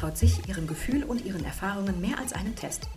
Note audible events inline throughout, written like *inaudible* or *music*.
traut sich, ihrem Gefühl und ihren Erfahrungen mehr als einem Test.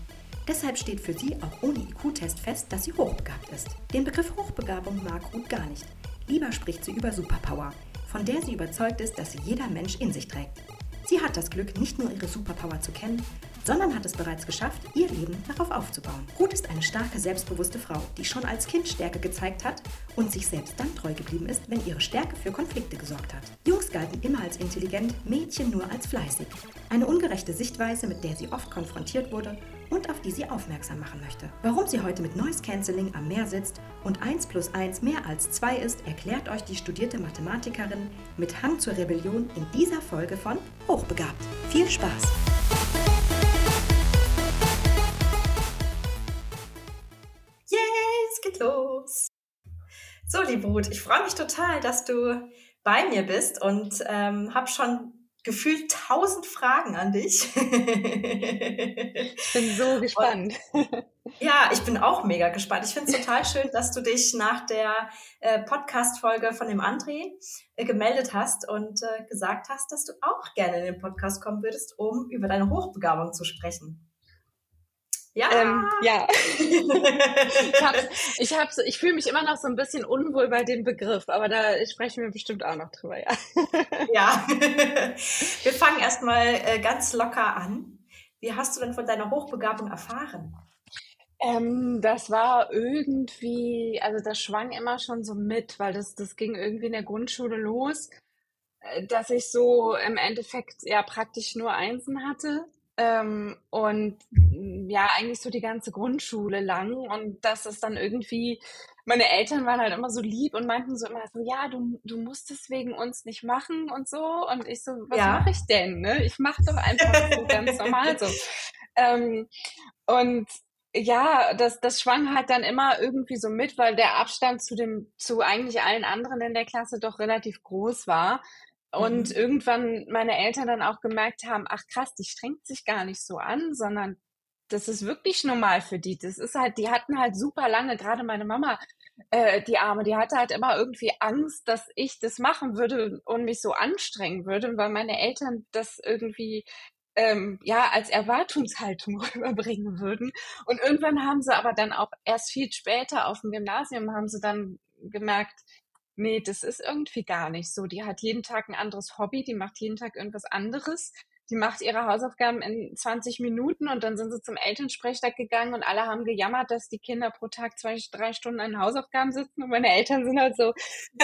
Deshalb steht für sie auch ohne IQ-Test fest, dass sie hochbegabt ist. Den Begriff Hochbegabung mag Ruth gar nicht. Lieber spricht sie über Superpower, von der sie überzeugt ist, dass sie jeder Mensch in sich trägt. Sie hat das Glück, nicht nur ihre Superpower zu kennen, sondern hat es bereits geschafft, ihr Leben darauf aufzubauen. Ruth ist eine starke, selbstbewusste Frau, die schon als Kind Stärke gezeigt hat und sich selbst dann treu geblieben ist, wenn ihre Stärke für Konflikte gesorgt hat. Jungs galten immer als intelligent, Mädchen nur als fleißig. Eine ungerechte Sichtweise, mit der sie oft konfrontiert wurde und auf die sie aufmerksam machen möchte. Warum sie heute mit Noise Cancelling am Meer sitzt und 1 plus 1 mehr als 2 ist, erklärt euch die studierte Mathematikerin mit Hang zur Rebellion in dieser Folge von Hochbegabt. Viel Spaß! Geht los! So, liebe Ruth, ich freue mich total, dass du bei mir bist und ähm, habe schon gefühlt tausend Fragen an dich. ich bin so gespannt. Und, *laughs* ja, ich bin auch mega gespannt. Ich finde es total schön, dass du dich nach der äh, Podcast-Folge von dem André äh, gemeldet hast und äh, gesagt hast, dass du auch gerne in den Podcast kommen würdest, um über deine Hochbegabung zu sprechen. Ja. Ähm, ja. *laughs* ich hab's, ich, hab's, ich fühle mich immer noch so ein bisschen unwohl bei dem Begriff, aber da sprechen wir bestimmt auch noch drüber, ja. ja. *laughs* Wir fangen erstmal äh, ganz locker an. Wie hast du denn von deiner Hochbegabung erfahren? Ähm, das war irgendwie, also das schwang immer schon so mit, weil das, das ging irgendwie in der Grundschule los, äh, dass ich so im Endeffekt ja praktisch nur Einsen hatte ähm, und mm, ja, eigentlich so die ganze Grundschule lang. Und das ist dann irgendwie, meine Eltern waren halt immer so lieb und meinten so immer so, ja, du, du musst es wegen uns nicht machen und so. Und ich so, was ja. mache ich denn? Ne? Ich mache doch einfach so ganz normal so. *laughs* Ähm, und ja, das, das schwang halt dann immer irgendwie so mit, weil der Abstand zu dem, zu eigentlich allen anderen in der Klasse doch relativ groß war. Und mhm. irgendwann meine Eltern dann auch gemerkt haben, ach krass, die strengt sich gar nicht so an, sondern das ist wirklich normal für die. Das ist halt, die hatten halt super lange, gerade meine Mama, äh, die Arme, die hatte halt immer irgendwie Angst, dass ich das machen würde und mich so anstrengen würde, weil meine Eltern das irgendwie ähm, ja als Erwartungshaltung *laughs* rüberbringen würden. Und irgendwann haben sie aber dann auch erst viel später auf dem Gymnasium haben sie dann gemerkt, nee, das ist irgendwie gar nicht so. Die hat jeden Tag ein anderes Hobby, die macht jeden Tag irgendwas anderes. Die macht ihre Hausaufgaben in 20 Minuten und dann sind sie zum Elternsprechtag gegangen und alle haben gejammert, dass die Kinder pro Tag zwei, drei Stunden an Hausaufgaben sitzen und meine Eltern sind halt so,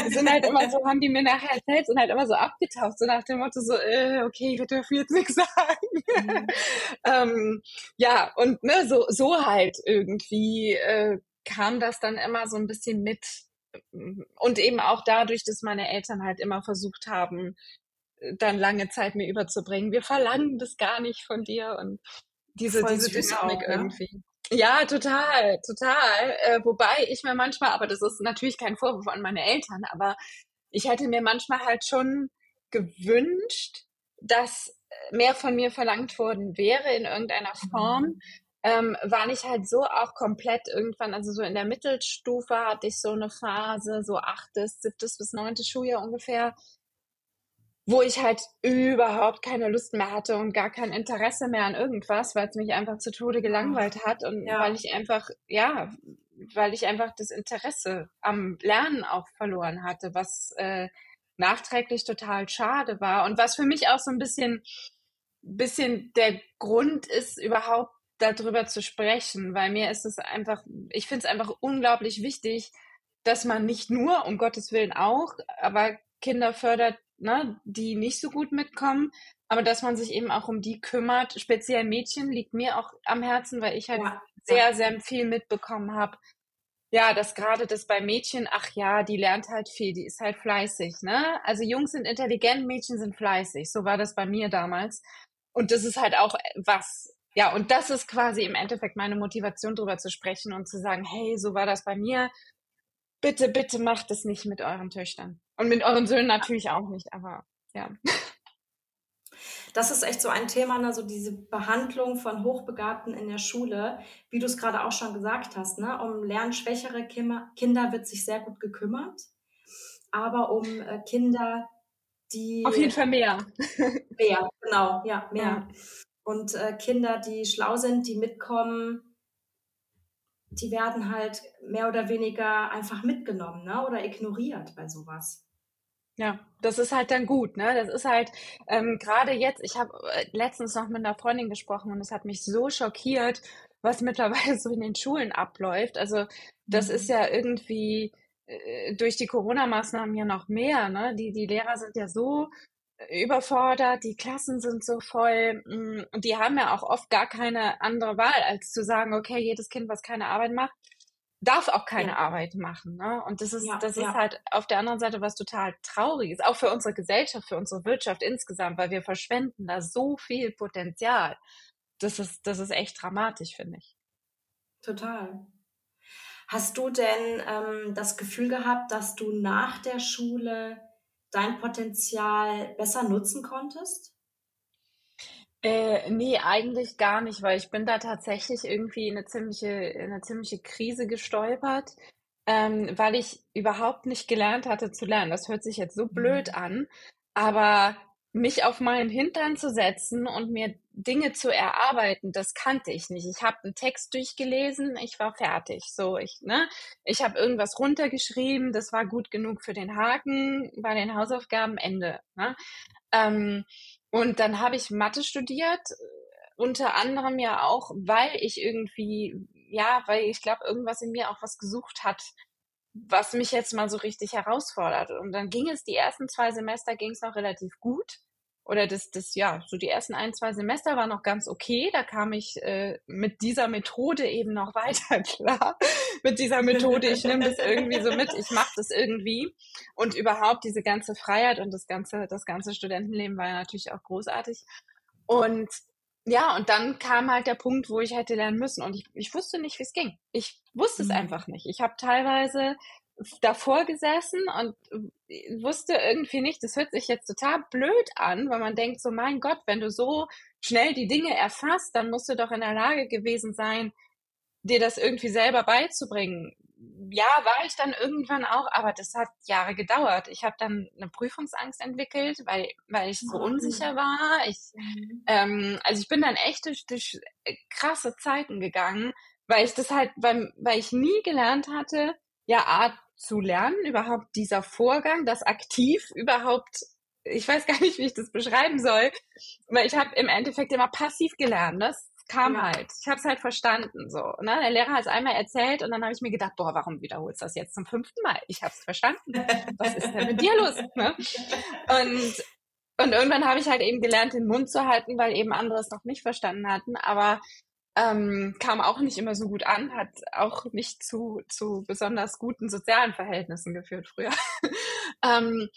sind halt immer so, haben die mir nachher erzählt, sind halt immer so abgetaucht, so nach dem Motto so, äh, okay, ich dürfen jetzt nichts *laughs* sagen. Mhm. ähm, ja, und ne, so, so halt irgendwie äh, kam das dann immer so ein bisschen mit und eben auch dadurch, dass meine Eltern halt immer versucht haben, äh, dann lange Zeit mir überzubringen. Wir verlangen das gar nicht von dir und diese, diese Dynamik auch, irgendwie. Ja, total, total. Äh, wobei ich mir manchmal, aber das ist natürlich kein Vorwurf an meine Eltern, aber ich hätte mir manchmal halt schon gewünscht, dass mehr von mir verlangt worden wäre in irgendeiner Form, mhm ähm, war ich halt so auch komplett irgendwann, also so in der Mittelstufe hatte ich so eine Phase, so achtes, siebtes bis neuntes Schuljahr ungefähr, wo ich halt überhaupt keine Lust mehr hatte und gar kein Interesse mehr an irgendwas, weil es mich einfach zu Tode gelangweilt hat und ja. weil ich einfach, ja, weil ich einfach das Interesse am Lernen auch verloren hatte, was äh, nachträglich total schade war und was für mich auch so ein bisschen, bisschen der Grund ist, überhaupt darüber zu sprechen, weil mir ist es einfach, ich finde es einfach unglaublich wichtig, dass man nicht nur, um Gottes Willen auch, aber Kinder fördert, ne, die nicht so gut mitkommen, aber dass man sich eben auch um die kümmert. Speziell Mädchen liegt mir auch am Herzen, weil ich halt ja. sehr, sehr viel mitbekommen habe. Ja, dass gerade das bei Mädchen, ach ja, die lernt halt viel, die ist halt fleißig, ne? Also Jungs sind intelligent, Mädchen sind fleißig. So war das bei mir damals. Und das ist halt auch was, ja, und das ist quasi im Endeffekt meine Motivation, darüber zu sprechen und zu sagen, hey, so war das bei mir. Bitte, bitte macht es nicht mit euren Töchtern. Und mit euren Söhnen natürlich auch nicht, aber ja. Das ist echt so ein Thema, ne? so diese Behandlung von Hochbegabten in der Schule, wie du es gerade auch schon gesagt hast. Ne? Um lernschwächere Kinder wird sich sehr gut gekümmert, aber um äh, Kinder, die. Auf jeden Fall mehr. Mehr, genau, ja, mehr. Ja. Und äh, Kinder, die schlau sind, die mitkommen, die werden halt mehr oder weniger einfach mitgenommen ne? oder ignoriert bei sowas. Ja, das ist halt dann gut, ne? Das ist halt ähm, gerade jetzt, ich habe äh, letztens noch mit einer Freundin gesprochen und es hat mich so schockiert, was *laughs* mittlerweile so in den Schulen abläuft. Also das mhm. ist ja irgendwie äh, durch die Corona-Maßnahmen ja noch mehr, ne? Die, die Lehrer sind ja so überfordert, die Klassen sind so voll mm, und die haben ja auch oft gar keine andere Wahl, als zu sagen, okay, jedes Kind, was keine Arbeit macht, darf auch keine ja. Arbeit machen. Ne? Und das ist, ja, das ja. ist halt auf der anderen Seite was total Trauriges, auch für unsere Gesellschaft, für unsere Wirtschaft insgesamt, weil wir verschwenden da so viel Potenzial. Das ist, das ist echt dramatisch, finde ich. Total. Hast du denn ähm, das Gefühl gehabt, dass du nach der Schule dein Potenzial besser nutzen konntest? Äh, nee, eigentlich gar nicht, weil ich bin da tatsächlich irgendwie in eine ziemliche, in eine ziemliche Krise gestolpert, ähm, weil ich überhaupt nicht gelernt hatte zu lernen. Das hört sich jetzt so blöd mhm. an, aber mich auf meinen Hintern zu setzen und mir Dinge zu erarbeiten, das kannte ich nicht. Ich habe einen Text durchgelesen, ich war fertig. So, ich, ne, ich habe irgendwas runtergeschrieben, das war gut genug für den Haken bei den Hausaufgaben Ende. Ne? Ähm, und dann habe ich Mathe studiert, unter anderem ja auch, weil ich irgendwie, ja, weil ich glaube, irgendwas in mir auch was gesucht hat, was mich jetzt mal so richtig herausfordert. Und dann ging es die ersten zwei Semester ging es noch relativ gut. Oder das, das, ja, so die ersten ein, zwei Semester war noch ganz okay. Da kam ich äh, mit dieser Methode eben noch *laughs* weiter klar. mit dieser Methode, ich nehme das irgendwie so mit, ich mache das irgendwie. Und überhaupt diese ganze Freiheit und das ganze, das ganze Studentenleben war ja natürlich auch großartig. Und ja, und dann kam halt der Punkt, wo ich hätte lernen müssen und ich, ich wusste nicht, wie es ging. Ich wusste es mhm. einfach nicht. Ich habe teilweise davor gesessen und wusste irgendwie nicht, das hört sich jetzt total blöd an, weil man denkt so, mein Gott, wenn du so schnell die Dinge erfasst, dann musst du doch in der Lage gewesen sein, dir das irgendwie selber beizubringen. Ja, war ich dann irgendwann auch, aber das hat Jahre gedauert. Ich habe dann eine Prüfungsangst entwickelt, weil, weil ich so mhm. unsicher war. Ich, mhm. ähm, also ich bin dann echt durch, durch krasse Zeiten gegangen, weil ich das halt, weil, weil ich nie gelernt hatte, ja, A, zu lernen, überhaupt dieser Vorgang, das aktiv überhaupt, ich weiß gar nicht, wie ich das beschreiben soll, weil ich habe im Endeffekt immer passiv gelernt. Das kam ja. halt. Ich habe es halt verstanden. So, ne? Der Lehrer hat es einmal erzählt und dann habe ich mir gedacht, boah, warum wiederholst du das jetzt zum fünften Mal? Ich habe es verstanden. Was ist denn mit dir los? Ne? Und und irgendwann habe ich halt eben gelernt, den Mund zu halten, weil eben andere es noch nicht verstanden hatten. Aber ähm, kam auch nicht immer so gut an, hat auch nicht zu, zu besonders guten sozialen Verhältnissen geführt früher. *laughs* ähm,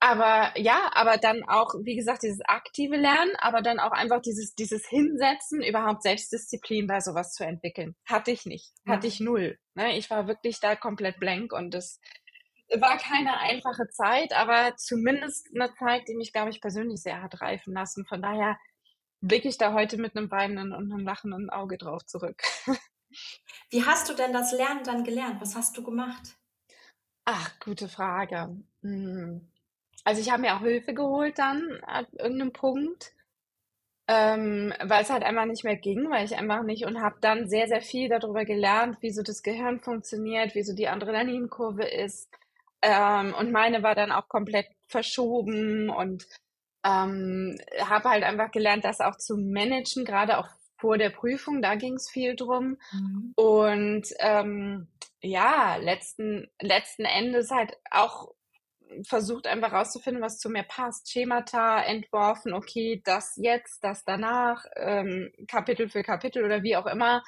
aber ja, aber dann auch, wie gesagt, dieses aktive Lernen, aber dann auch einfach dieses, dieses Hinsetzen, überhaupt Selbstdisziplin bei sowas zu entwickeln. Hatte ich nicht. Hatte ja. ich null. Ne? Ich war wirklich da komplett blank und das war keine einfache Zeit, aber zumindest eine Zeit, die mich, glaube ich, persönlich sehr hat reifen lassen. Von daher blicke ich da heute mit einem weinenden und einem lachenden Auge drauf zurück. *laughs* Wie hast du denn das Lernen dann gelernt? Was hast du gemacht? Ach, gute Frage. Hm. Also ich habe mir auch Hilfe geholt dann an irgendeinem Punkt, ähm, weil es halt einfach nicht mehr ging, weil ich einfach nicht und habe dann sehr, sehr viel darüber gelernt, wie so das Gehirn funktioniert, wie so die Adrenalinkurve ist. Ähm, und meine war dann auch komplett verschoben und ähm, habe halt einfach gelernt, das auch zu managen, gerade auch vor der Prüfung, da ging es viel drum. Mhm. Und ähm, ja, letzten, letzten Endes halt auch versucht einfach rauszufinden, was zu mir passt. Schemata entworfen, okay, das jetzt, das danach, ähm, Kapitel für Kapitel oder wie auch immer.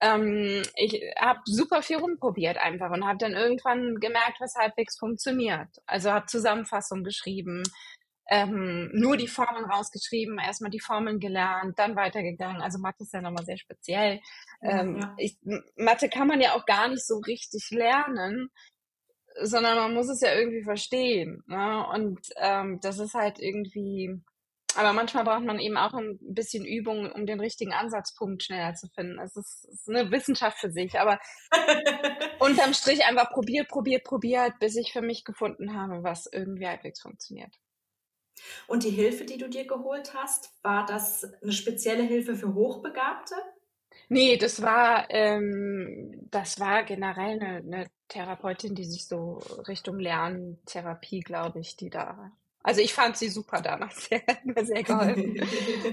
Ähm, ich habe super viel rumprobiert einfach und habe dann irgendwann gemerkt, was halbwegs funktioniert. Also habe Zusammenfassung geschrieben, ähm, nur die Formeln rausgeschrieben, erstmal die Formeln gelernt, dann weitergegangen. Also Mathe ist ja nochmal sehr speziell. Ähm, ja. Ich, Mathe kann man ja auch gar nicht so richtig lernen, sondern man muss es ja irgendwie verstehen. Ne? Und ähm, das ist halt irgendwie, aber manchmal braucht man eben auch ein bisschen Übung, um den richtigen Ansatzpunkt schneller zu finden. Es ist, ist eine Wissenschaft für sich, aber *laughs* unterm Strich einfach probiert, probiert, probiert, bis ich für mich gefunden habe, was irgendwie halbwegs funktioniert. Und die Hilfe, die du dir geholt hast, war das eine spezielle Hilfe für Hochbegabte? Nee, das war, ähm, das war generell eine, eine Therapeutin, die sich so Richtung Lerntherapie, glaube ich, die da. Also ich fand sie super damals, *laughs* sie hat mir sehr geholfen.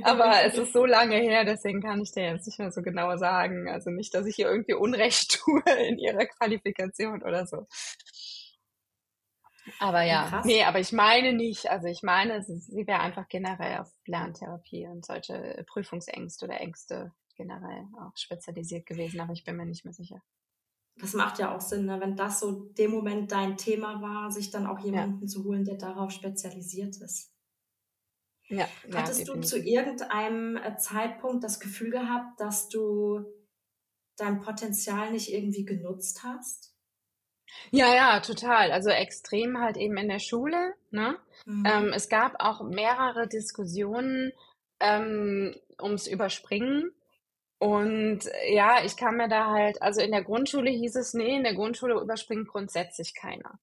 Aber es ist so lange her, deswegen kann ich dir jetzt nicht mehr so genau sagen. Also nicht, dass ich ihr irgendwie Unrecht *laughs* tue in ihrer Qualifikation oder so. Aber ja, Krass. nee, aber ich meine nicht, also ich meine, sie, sie wäre einfach generell auf Lerntherapie und solche Prüfungsängste oder Ängste generell auch spezialisiert gewesen, aber ich bin mir nicht mehr sicher. Das macht ja auch Sinn, ne? wenn das so dem Moment dein Thema war, sich dann auch jemanden ja. zu holen, der darauf spezialisiert ist. Ja, Hattest ja, du zu irgendeinem äh, Zeitpunkt das Gefühl gehabt, dass du dein Potenzial nicht irgendwie genutzt hast? Ja, ja, total. Also extrem halt eben in der Schule. Ne? Mhm. Ähm, es gab auch mehrere Diskussionen ähm, ums Überspringen und ja, ich kam mir da halt, also in der Grundschule hieß es, nee, in der Grundschule überspringt grundsätzlich keiner.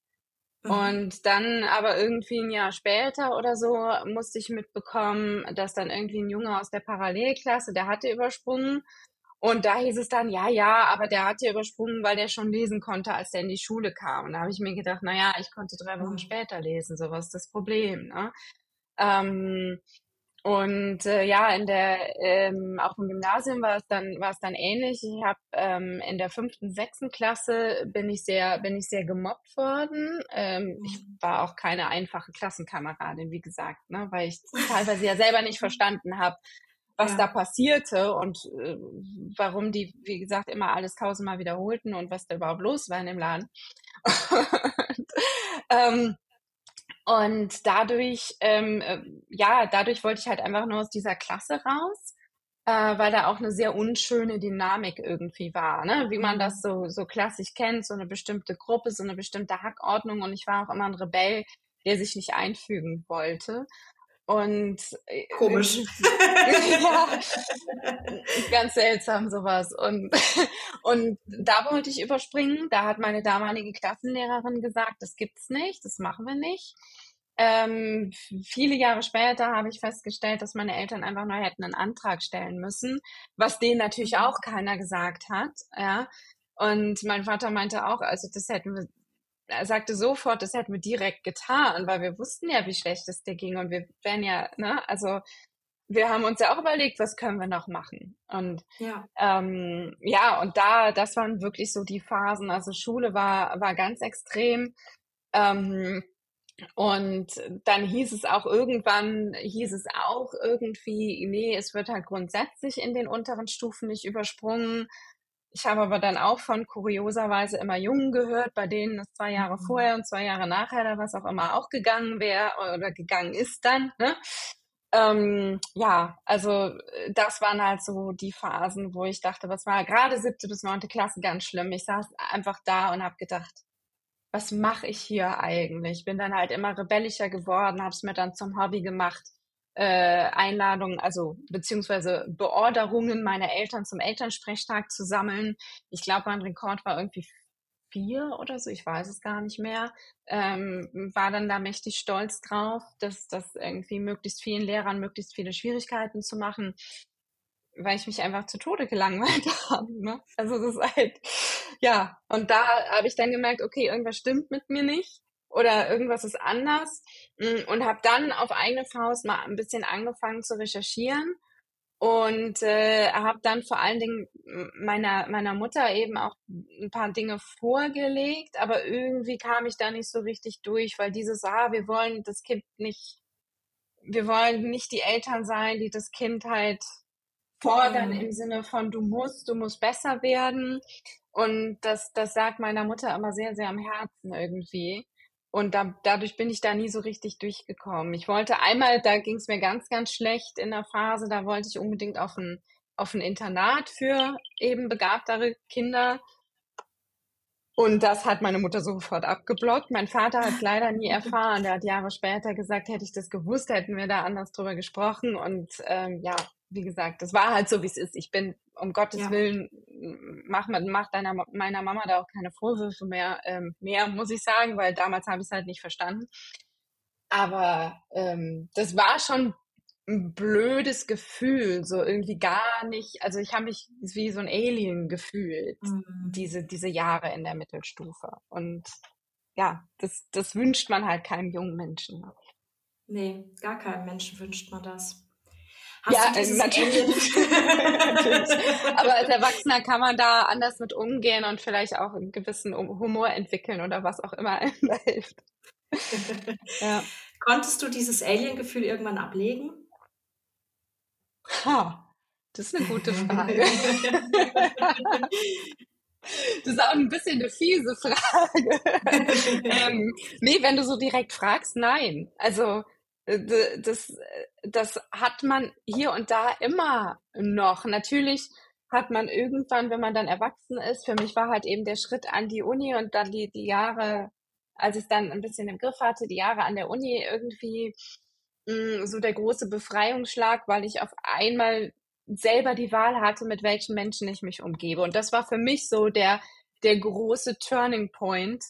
Mhm. Und dann aber irgendwie ein Jahr später oder so musste ich mitbekommen, dass dann irgendwie ein Junge aus der Parallelklasse, der hatte übersprungen. Und da hieß es dann, ja, ja, aber der hat ja übersprungen, weil der schon lesen konnte, als der in die Schule kam. Und da habe ich mir gedacht, na ja, ich konnte drei Wochen mhm. später lesen, so was ist das Problem. Ne? Ähm, und äh, ja, in der ähm, auch im Gymnasium war es dann war es dann ähnlich. Ich habe ähm, in der fünften, sechsten Klasse bin ich sehr bin ich sehr gemobbt worden. Ähm, ich mhm. war auch keine einfache Klassenkameradin, wie gesagt, ne, weil ich teilweise ja selber nicht *laughs* verstanden habe, was ja. da passierte und äh, warum die, wie gesagt, immer alles tausendmal wiederholten und was da überhaupt los war in dem Laden. *laughs* und, ähm, und dadurch, ähm, äh, ja, dadurch wollte ich halt einfach nur aus dieser Klasse raus, äh, weil da auch eine sehr unschöne Dynamik irgendwie war, ne? wie man mhm. das so, so klassisch kennt, so eine bestimmte Gruppe, so eine bestimmte Hackordnung. Und ich war auch immer ein Rebell, der sich nicht einfügen wollte. Und äh, komisch. *laughs* ja, ganz seltsam sowas. Und, und da wollte ich überspringen. Da hat meine damalige Klassenlehrerin gesagt, das gibt's nicht, das machen wir nicht. Ähm, viele Jahre später habe ich festgestellt, dass meine Eltern einfach nur hätten einen Antrag stellen müssen, was denen natürlich mhm. auch keiner gesagt hat. Ja. Und mein Vater meinte auch, also das hätten wir sagte sofort, das hätten wir direkt getan, weil wir wussten ja, wie schlecht es dir ging und wir wären ja, ne, also wir haben uns ja auch überlegt, was können wir noch machen. Und ja, ähm, ja und da, das waren wirklich so die Phasen. Also Schule war, war ganz extrem. Ähm, und dann hieß es auch irgendwann, hieß es auch irgendwie, nee, es wird halt grundsätzlich in den unteren Stufen nicht übersprungen. Ich habe aber dann auch von kurioserweise immer Jungen gehört, bei denen es zwei Jahre mhm. vorher und zwei Jahre nachher oder was auch immer auch gegangen wäre oder gegangen ist dann. Ne? Ähm, ja, also äh, das waren halt so die Phasen, wo ich dachte, was war gerade siebte bis neunte Klasse ganz schlimm. Ich saß einfach da und habe gedacht, was mache ich hier eigentlich? Bin dann halt immer rebellischer geworden, habe es mir dann zum Hobby gemacht, äh, Einladungen, also beziehungsweise Beorderungen meiner Eltern zum Elternsprechtag zu sammeln. Ich glaube, mein Rekord war irgendwie vier oder so, ich weiß es gar nicht mehr, ähm, war dann da mächtig stolz drauf, dass das irgendwie möglichst vielen Lehrern möglichst viele Schwierigkeiten zu machen, weil ich mich einfach zu Tode gelangweilt *laughs* habe. Ne? Also das ist halt, ja, und da habe ich dann gemerkt, okay, irgendwas stimmt mit mir nicht oder irgendwas ist anders mm, und habe dann auf eigene Faust mal ein bisschen angefangen zu recherchieren und äh, habe dann vor allen Dingen meiner meiner Mutter eben auch ein paar Dinge vorgelegt, aber irgendwie kam ich da nicht so richtig durch, weil dieses ah, wir wollen das Kind nicht wir wollen nicht die Eltern sein, die das Kind halt fordern mhm. im Sinne von du musst, du musst besser werden und das das sagt meiner Mutter immer sehr sehr am Herzen irgendwie. Und da, dadurch bin ich da nie so richtig durchgekommen. Ich wollte einmal, da ging es mir ganz, ganz schlecht in der Phase, da wollte ich unbedingt auf ein, auf ein Internat für eben begabtere Kinder. Und das hat meine Mutter sofort abgeblockt. Mein Vater hat es leider nie erfahren. Der hat Jahre später gesagt, hätte ich das gewusst, hätten wir da anders drüber gesprochen. Und ähm, ja, wie gesagt, das war halt so, wie es ist. Ich bin, um Gottes ja. Willen, mach, mach deiner, meiner Mama da auch keine Vorwürfe mehr, ähm, mehr, muss ich sagen, weil damals habe ich es halt nicht verstanden. aber ähm, das war schon ein blödes Gefühl, so irgendwie gar nicht. Also ich habe mich wie so ein Alien gefühlt, mhm. diese, diese Jahre in der Mittelstufe. Und ja, das, das wünscht man halt keinem jungen Menschen. Nee, gar keinem Menschen wünscht man das. Hast ja, äh, natürlich. natürlich. *laughs* *laughs* Aber als Erwachsener kann man da anders mit umgehen und vielleicht auch einen gewissen Humor entwickeln oder was auch immer einem da hilft. *laughs* ja. Konntest du dieses Alien-Gefühl irgendwann ablegen? Ha, das ist eine gute Frage. Das ist auch ein bisschen eine fiese Frage. ähm, nee, wenn du so direkt fragst, nein. Also das, das hat man hier und da immer noch. Natürlich hat man irgendwann, wenn man dann erwachsen ist, für mich war halt eben der Schritt an die Uni und dann die, die Jahre, als ich es dann ein bisschen im Griff hatte, die Jahre an der Uni irgendwie mh, mm, so der große Befreiungsschlag, weil ich auf einmal selber die Wahl hatte, mit welchen Menschen ich mich umgebe. Und das war für mich so der, der große Turning Point,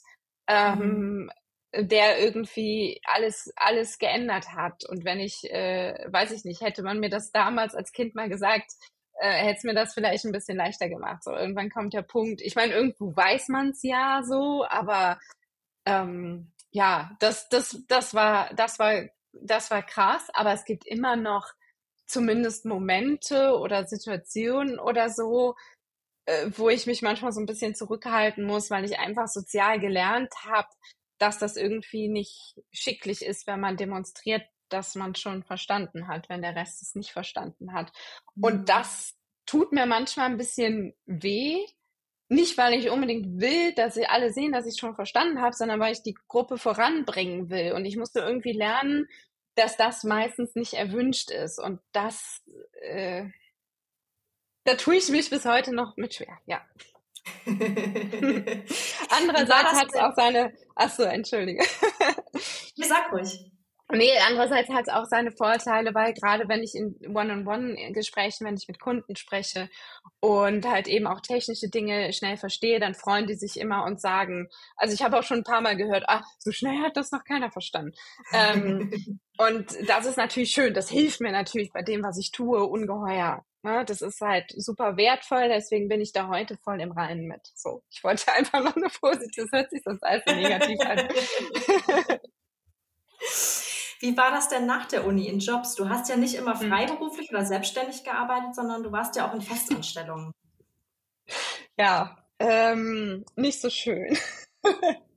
ähm, mhm der irgendwie alles, alles geändert hat. Und wenn ich, äh, weiß ich nicht, hätte man mir das damals als Kind mal gesagt, äh, hätte es mir das vielleicht ein bisschen leichter gemacht. So, irgendwann kommt der Punkt. Ich meine, irgendwo weiß man es ja so, aber ähm, ja, das, das, das war, das war, das war krass, aber es gibt immer noch zumindest Momente oder Situationen oder so, äh, wo ich mich manchmal so ein bisschen zurückhalten muss, weil ich einfach sozial gelernt habe, dass das irgendwie nicht schicklich ist, wenn man demonstriert, dass man schon verstanden hat, wenn der Rest es nicht verstanden hat. Mhm. Und das tut mir manchmal ein bisschen weh. Nicht, weil ich unbedingt will, dass sie alle sehen, dass ich schon verstanden habe, sondern weil ich die Gruppe voranbringen will. Und ich musste irgendwie lernen, dass das meistens nicht erwünscht ist. Und das, äh, da tue ich mich bis heute noch mit schwer, ja. *laughs* Andererseits hat es auch seine. Achso, entschuldige. *laughs* ja, sag ruhig. Nee, andererseits hat es auch seine Vorteile, weil gerade wenn ich in One-on-One-Gesprächen, wenn ich mit Kunden spreche und halt eben auch technische Dinge schnell verstehe, dann freuen die sich immer und sagen, also ich habe auch schon ein paar Mal gehört, ah, so schnell hat das noch keiner verstanden. ähm, *laughs* und das ist natürlich schön, das hilft mir natürlich bei dem, was ich tue, ungeheuer. Ne? Das ist halt super wertvoll, deswegen bin ich da heute voll im Reinen mit. So, ich wollte *laughs* einfach noch eine positive, das hört sich sonst alles so negativ an. *laughs* Wie war das denn nach der Uni in Jobs? Du hast ja nicht immer hm. freiberuflich oder selbstständig gearbeitet, sondern du warst ja auch in Festanstellungen. Ja, ähm, nicht so schön. *laughs*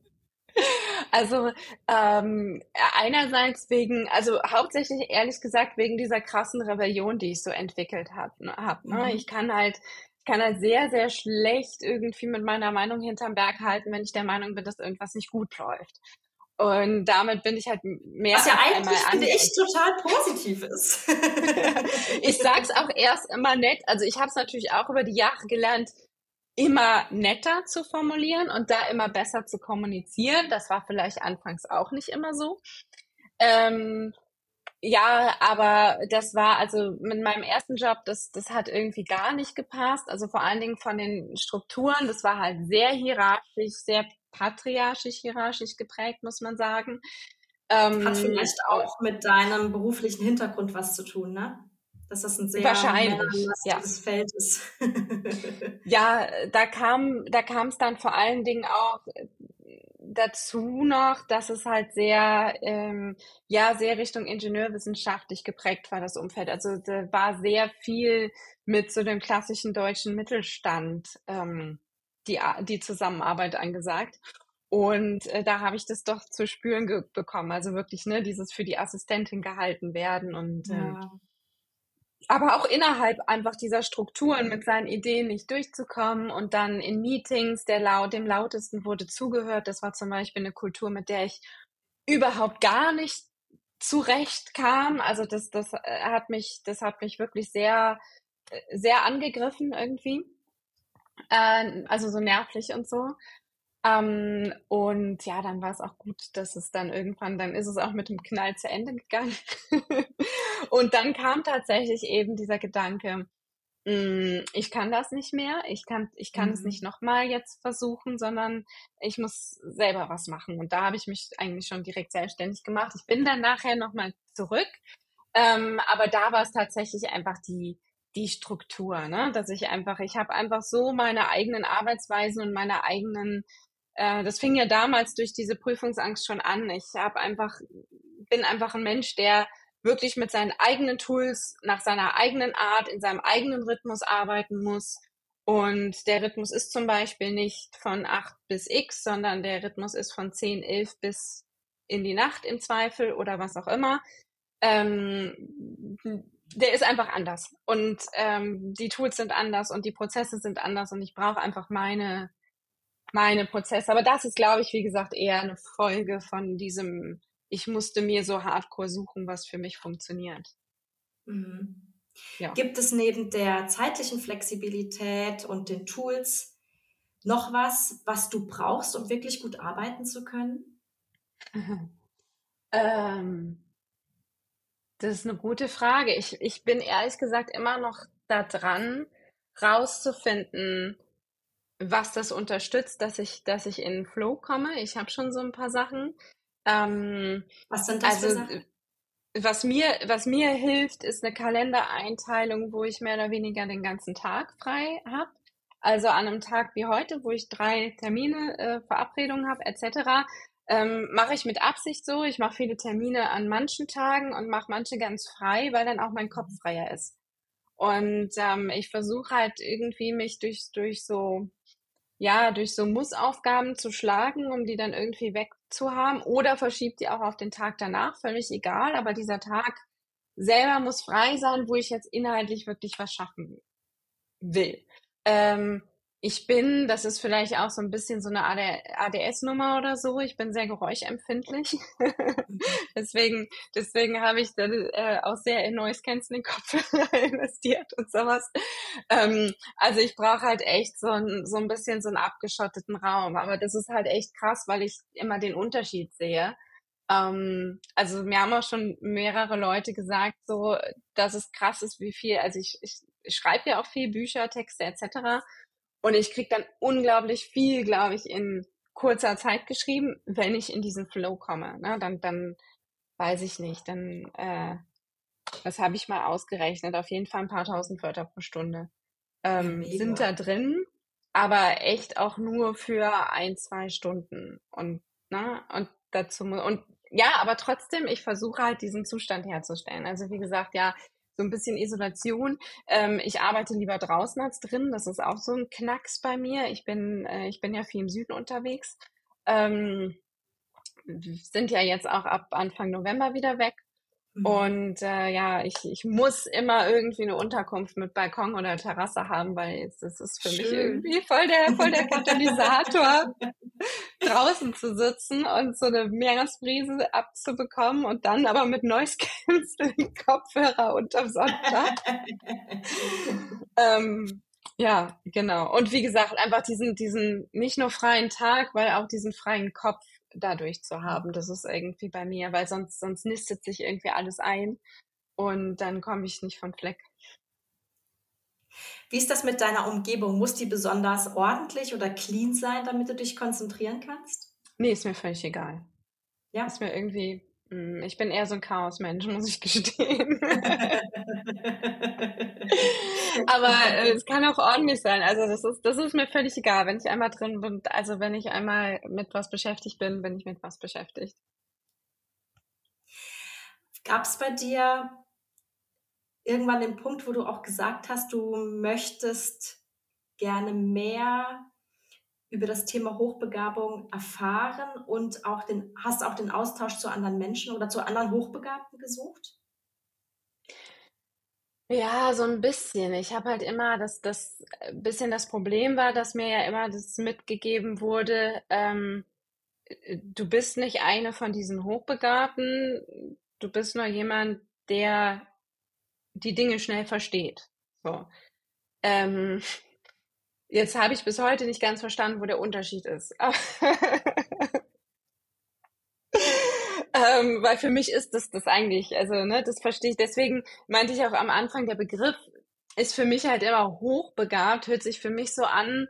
Also ähm, einerseits wegen, also hauptsächlich ehrlich gesagt wegen dieser krassen Rebellion, die ich so entwickelt habe. Ne, hab, ne? Mhm. Ich kann halt, ich kann halt sehr, sehr schlecht irgendwie mit meiner Meinung hinterm Berg halten, wenn ich der Meinung bin, dass irgendwas nicht gut läuft. Und damit bin ich halt mehr. Was ja eigentlich, finde ich, total positiv ist. *laughs* ich sag's auch erst immer nett. Also ich habe es natürlich auch über die Jahre gelernt, immer netter zu formulieren und da immer besser zu kommunizieren. Das war vielleicht anfangs auch nicht immer so. Ähm, ja, aber das war also mit meinem ersten Job, das, das hat irgendwie gar nicht gepasst. Also vor allen Dingen von den Strukturen, das war halt sehr hierarchisch, sehr patriarchisch, hierarchisch geprägt, muss man sagen. Ähm, hat vielleicht auch mit deinem beruflichen Hintergrund was zu tun, ne? Dass das ein sehr wahrscheinlich ja. Feld ist. *laughs* ja, da kam da kam es dann vor allen Dingen auch dazu noch, dass es halt sehr ähm, ja sehr Richtung ingenieurwissenschaftlich geprägt war das Umfeld. Also da war sehr viel mit so dem klassischen deutschen Mittelstand ähm, die die Zusammenarbeit angesagt. Und äh, da habe ich das doch zu spüren bekommen. Also wirklich, ne, dieses für die Assistentin gehalten werden und ja. ähm, aber auch innerhalb einfach dieser Strukturen mit seinen Ideen nicht durchzukommen und dann in Meetings der laut, dem lautesten wurde zugehört. Das war zum Beispiel eine Kultur, mit der ich überhaupt gar nicht zurechtkam. Also das, das äh, hat mich, das hat mich wirklich sehr, sehr angegriffen irgendwie. Äh, also so nervlich und so. Ähm, und ja, dann war es auch gut, dass es dann irgendwann, dann ist es auch mit dem Knall zu Ende gegangen. *laughs* und dann kam tatsächlich eben dieser Gedanke, Mm, ich kann das nicht mehr. Ich kann, ich kann mhm. es nicht nochmal jetzt versuchen, sondern ich muss selber was machen. Und da habe ich mich eigentlich schon direkt selbstständig gemacht. Ich bin dann nachher nochmal zurück. Ähm, aber da war es tatsächlich einfach die, die Struktur, ne? dass ich einfach, ich habe einfach so meine eigenen Arbeitsweisen und meine eigenen, äh, das fing ja damals durch diese Prüfungsangst schon an. Ich habe einfach, bin einfach ein Mensch, der wirklich mit seinen eigenen Tools, nach seiner eigenen Art, in seinem eigenen Rhythmus arbeiten muss. Und der Rhythmus ist zum Beispiel nicht von 8 bis X, sondern der Rhythmus ist von 10, 11 bis in die Nacht im Zweifel oder was auch immer. Ähm, der ist einfach anders. Und ähm, die Tools sind anders und die Prozesse sind anders und ich brauche einfach meine, meine Prozesse. Aber das ist, glaube ich, wie gesagt, eher eine Folge von diesem ich musste mir so hardcore suchen, was für mich funktioniert. Mhm. Ja. Gibt es neben der zeitlichen Flexibilität und den Tools noch was, was du brauchst, um wirklich gut arbeiten zu können? *laughs* Ähm, das ist eine gute Frage. Ich, ich bin ehrlich gesagt immer noch da dran, rauszufinden, was das unterstützt, dass ich, dass ich in den Flow komme. Ich habe schon so ein paar Sachen. Ähm, was sind das also, für Sachen? Was mir, was mir hilft, ist eine Kalendereinteilung, wo ich mehr oder weniger den ganzen Tag frei habe. Also an einem Tag wie heute, wo ich drei Termine, äh, Verabredungen habe, etc., ähm, mache ich mit Absicht so. Ich mache viele Termine an manchen Tagen und mache manche ganz frei, weil dann auch mein Kopf freier ist. Und ähm, ich versuche halt irgendwie mich durch, durch so ja, durch so Mussaufgaben zu schlagen, um die dann irgendwie wegzuhaben oder verschiebt die auch auf den Tag danach, völlig egal, aber dieser Tag selber muss frei sein, wo ich jetzt inhaltlich wirklich was schaffen will. Ähm, ich bin, das ist vielleicht auch so ein bisschen so eine ADS-Nummer oder so. Ich bin sehr geräuschempfindlich. *laughs* deswegen, deswegen habe ich dann äh, auch sehr in Noise Cancelling Kopfhörer *laughs* investiert und sowas. Ähm, also ich brauche halt echt so ein, so ein bisschen so einen abgeschotteten Raum. Aber das ist halt echt krass, weil ich immer den Unterschied sehe. Ähm, also mir haben auch schon mehrere Leute gesagt, so, dass es krass ist, wie viel, also ich, ich, ich schreibe ja auch viel Bücher, Texte etc. Und ich krieg dann unglaublich viel, glaube ich, in kurzer Zeit geschrieben, wenn ich in diesen Flow komme. Ne? Dann, dann weiß ich nicht, dann, äh, das habe ich mal ausgerechnet, auf jeden Fall ein paar tausend Wörter pro Stunde ähm, sind da drin, aber echt auch nur für ein, zwei Stunden. Und, ne, und dazu, und ja, aber trotzdem, ich versuche halt diesen Zustand herzustellen. Also wie gesagt, ja, so ein bisschen Isolation. Ähm, ich arbeite lieber draußen als drin. Das ist auch so ein Knacks bei mir. Ich bin, äh, ich bin ja viel im Süden unterwegs. Ähm, sind ja jetzt auch ab Anfang November wieder weg. Mhm. Und äh, ja, ich, ich muss immer irgendwie eine Unterkunft mit Balkon oder Terrasse haben, weil es, es ist für Schön. mich irgendwie voll der, voll der Katalysator, *laughs* draußen zu sitzen und so eine Meeresbrise abzubekommen und dann aber mit Noise Cancelling *laughs* Kopfhörer unterm Sonntag. *laughs* ähm, ja, genau. Und wie gesagt, einfach diesen, diesen nicht nur freien Tag, weil auch diesen freien Kopf dadurch zu haben. Das ist irgendwie bei mir, weil sonst, sonst nistet sich irgendwie alles ein und dann komme ich nicht von Fleck. Wie ist das mit deiner Umgebung? Muss die besonders ordentlich oder clean sein, damit du dich konzentrieren kannst? Nee, ist mir völlig egal. Ja. Ist mir irgendwie, ich bin eher so ein Chaosmensch, *laughs* muss ich gestehen. *laughs* Aber äh, es kann auch ordentlich sein. Also das ist, das ist mir völlig egal, wenn ich einmal drin bin. Also wenn ich einmal mit was beschäftigt bin, bin ich mit was beschäftigt. Gab es bei dir irgendwann den Punkt, wo du auch gesagt hast, du möchtest gerne mehr über das Thema Hochbegabung erfahren und auch den, hast auch den Austausch zu anderen Menschen oder zu anderen Hochbegabten gesucht? Ja, so ein bisschen. Ich habe halt immer das das äh, bisschen das Problem war, dass mir ja immer das mitgegeben wurde, ähm, äh, du bist nicht eine von diesen Hochbegabten, du bist nur jemand, der die Dinge schnell versteht. So. Ähm, jetzt habe ich bis heute nicht ganz verstanden, wo der Unterschied ist. *laughs* ähm, weil für mich ist das das eigentlich, also ne, das verstehe ich. Deswegen meinte ich auch am Anfang, der Begriff ist für mich halt immer hochbegabt, hört sich für mich so an,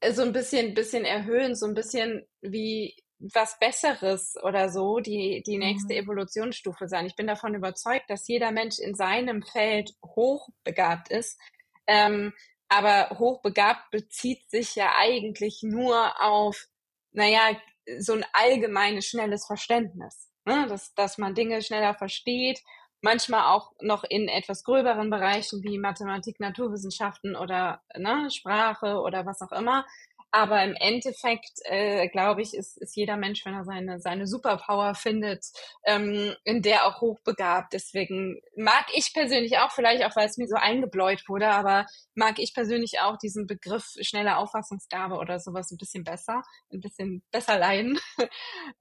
äh, so ein bisschen, bisschen erhöhen, so ein bisschen wie was Besseres oder so, die, die nächste mhm. Evolutionsstufe sein. Ich bin davon überzeugt, dass jeder Mensch in seinem Feld hochbegabt ist. Ähm, aber hochbegabt bezieht sich ja eigentlich nur auf, naja, so ein allgemeines, schnelles Verständnis. Ne? Dass, dass man Dinge schneller versteht, manchmal auch noch in etwas gröberen Bereichen wie Mathematik, Naturwissenschaften oder ne, Sprache oder was auch immer. Aber im Endeffekt, äh, glaube ich, ist, ist jeder Mensch, wenn er seine, seine Superpower findet, ähm, in der auch hochbegabt. Deswegen mag ich persönlich auch, vielleicht auch, weil es mir so eingebläut wurde, aber mag ich persönlich auch diesen Begriff schnelle Auffassungsgabe oder sowas ein bisschen besser, ein bisschen besser leiden. *laughs*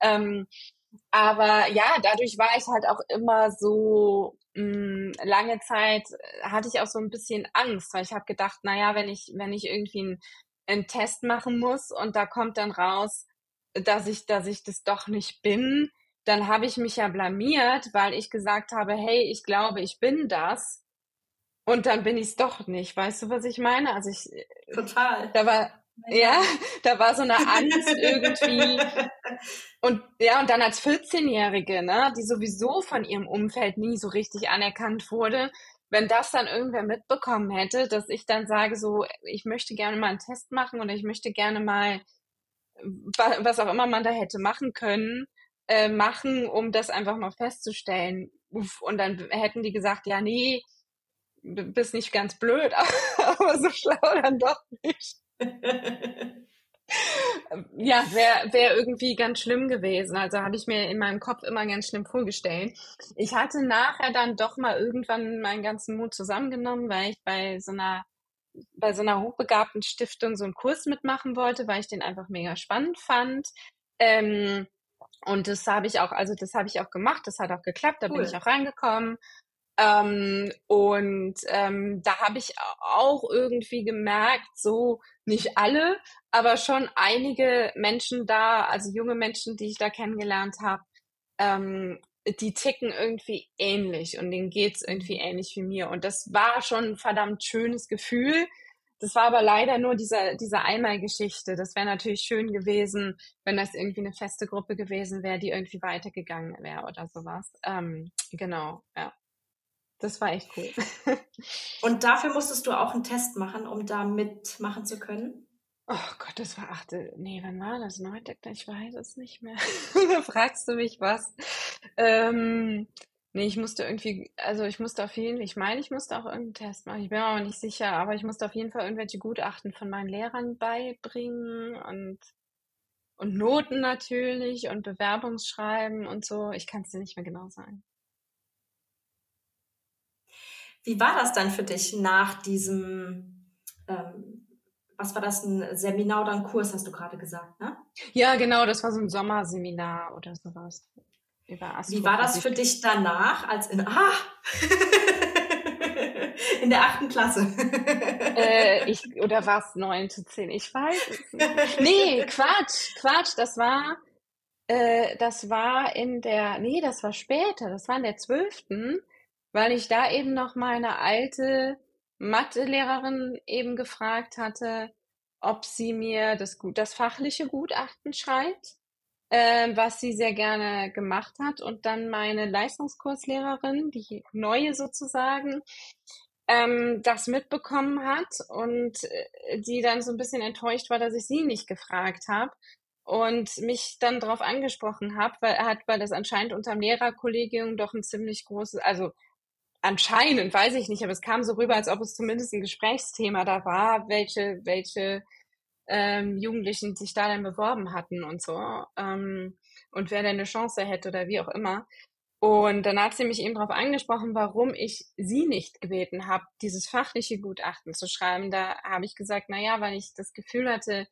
ähm, aber ja, dadurch war ich halt auch immer so mh, hm, lange Zeit hatte ich auch so ein bisschen Angst, weil ich habe gedacht, naja, wenn ich wenn ich irgendwie ein einen Test machen muss und da kommt dann raus, dass ich, dass ich das doch nicht bin, dann habe ich mich ja blamiert, weil ich gesagt habe, hey, ich glaube, ich bin das. Und dann bin ich es doch nicht. Weißt du, was ich meine? Also ich. Total. Da war, ja, da war so eine Angst irgendwie. *laughs* Und ja, und dann als 14-Jährige, ne, die sowieso von ihrem Umfeld nie so richtig anerkannt wurde, wenn das dann irgendwer mitbekommen hätte, dass ich dann sage, so, ich möchte gerne mal einen Test machen oder ich möchte gerne mal, was auch immer man da hätte machen können, äh, machen, um das einfach mal festzustellen. Uff, und dann hätten die gesagt, ja, nee, bist nicht ganz blöd, *laughs* aber so schlau dann doch nicht. *laughs* ja, wäre wär irgendwie ganz schlimm gewesen. Also habe ich mir in meinem Kopf immer ganz schlimm vorgestellt. Ich hatte nachher dann doch mal irgendwann meinen ganzen Mut zusammengenommen, weil ich bei so einer bei so einer hochbegabten Stiftung so einen Kurs mitmachen wollte, weil ich den einfach mega spannend fand. Ähm, und das habe ich auch, also das habe ich auch gemacht, das hat auch geklappt, da cool. bin ich auch reingekommen. Ähm, und ähm, da habe ich auch irgendwie gemerkt, so nicht alle, aber schon einige Menschen da, also junge Menschen, die ich da kennengelernt habe, ähm, die ticken irgendwie ähnlich und denen geht's irgendwie ähnlich wie mir. Und das war schon ein verdammt schönes Gefühl. Das war aber leider nur diese, diese Einmalgeschichte. Das wäre natürlich schön gewesen, wenn das irgendwie eine feste Gruppe gewesen wäre, die irgendwie weitergegangen wäre oder sowas. Ähm, genau, ja. Das war echt cool. *laughs* Und dafür musstest du auch einen Test machen, um da mitmachen zu können? Oh Gott, das war achte. Nee, wann war das? Neunte? Ich weiß es nicht mehr. *laughs* da fragst du mich was. Ähm, nee, ich musste irgendwie, also ich musste auf jeden Fall, ich meine, ich musste auch irgendeinen Test machen. Ich bin mir aber nicht sicher, aber ich musste auf jeden Fall irgendwelche Gutachten von meinen Lehrern beibringen und, und Noten natürlich und Bewerbungsschreiben und so. Ich kann es dir nicht mehr genau sagen. Wie war das dann für dich nach diesem, ähm, was war das, ein Seminar oder ein Kurs, hast du gerade gesagt, ne? Ja, genau, das war so ein Sommerseminar oder sowas. Wie war das für dich danach, als in, ah, *laughs* in der achten Klasse? äh, ich, oder war es neunte, zehn? Ich weiß es nicht. Nee, Quatsch, Quatsch, das war, äh, das war in der, nee, das war später, das war in der zwölften weil ich da eben noch meine alte Mathelehrerin eben gefragt hatte, ob sie mir das, das fachliche Gutachten schreibt, äh, was sie sehr gerne gemacht hat. Und dann meine Leistungskurslehrerin, die neue sozusagen, ähm, das mitbekommen hat und äh, die dann so ein bisschen enttäuscht war, dass ich sie nicht gefragt habe und mich dann darauf angesprochen habe, weil hat, weil das anscheinend unterm Lehrerkollegium doch ein ziemlich großes, also anscheinend, weiß ich nicht, aber es kam so rüber, als ob es zumindest ein Gesprächsthema da war, welche, welche ähm, Jugendlichen sich da denn beworben hatten und so. Ähm, und wer denn eine Chance hätte oder wie auch immer. Und dann hat sie mich eben darauf angesprochen, warum ich sie nicht gebeten habe, dieses fachliche Gutachten zu schreiben. Da habe ich gesagt, na ja, weil ich das Gefühl hatte,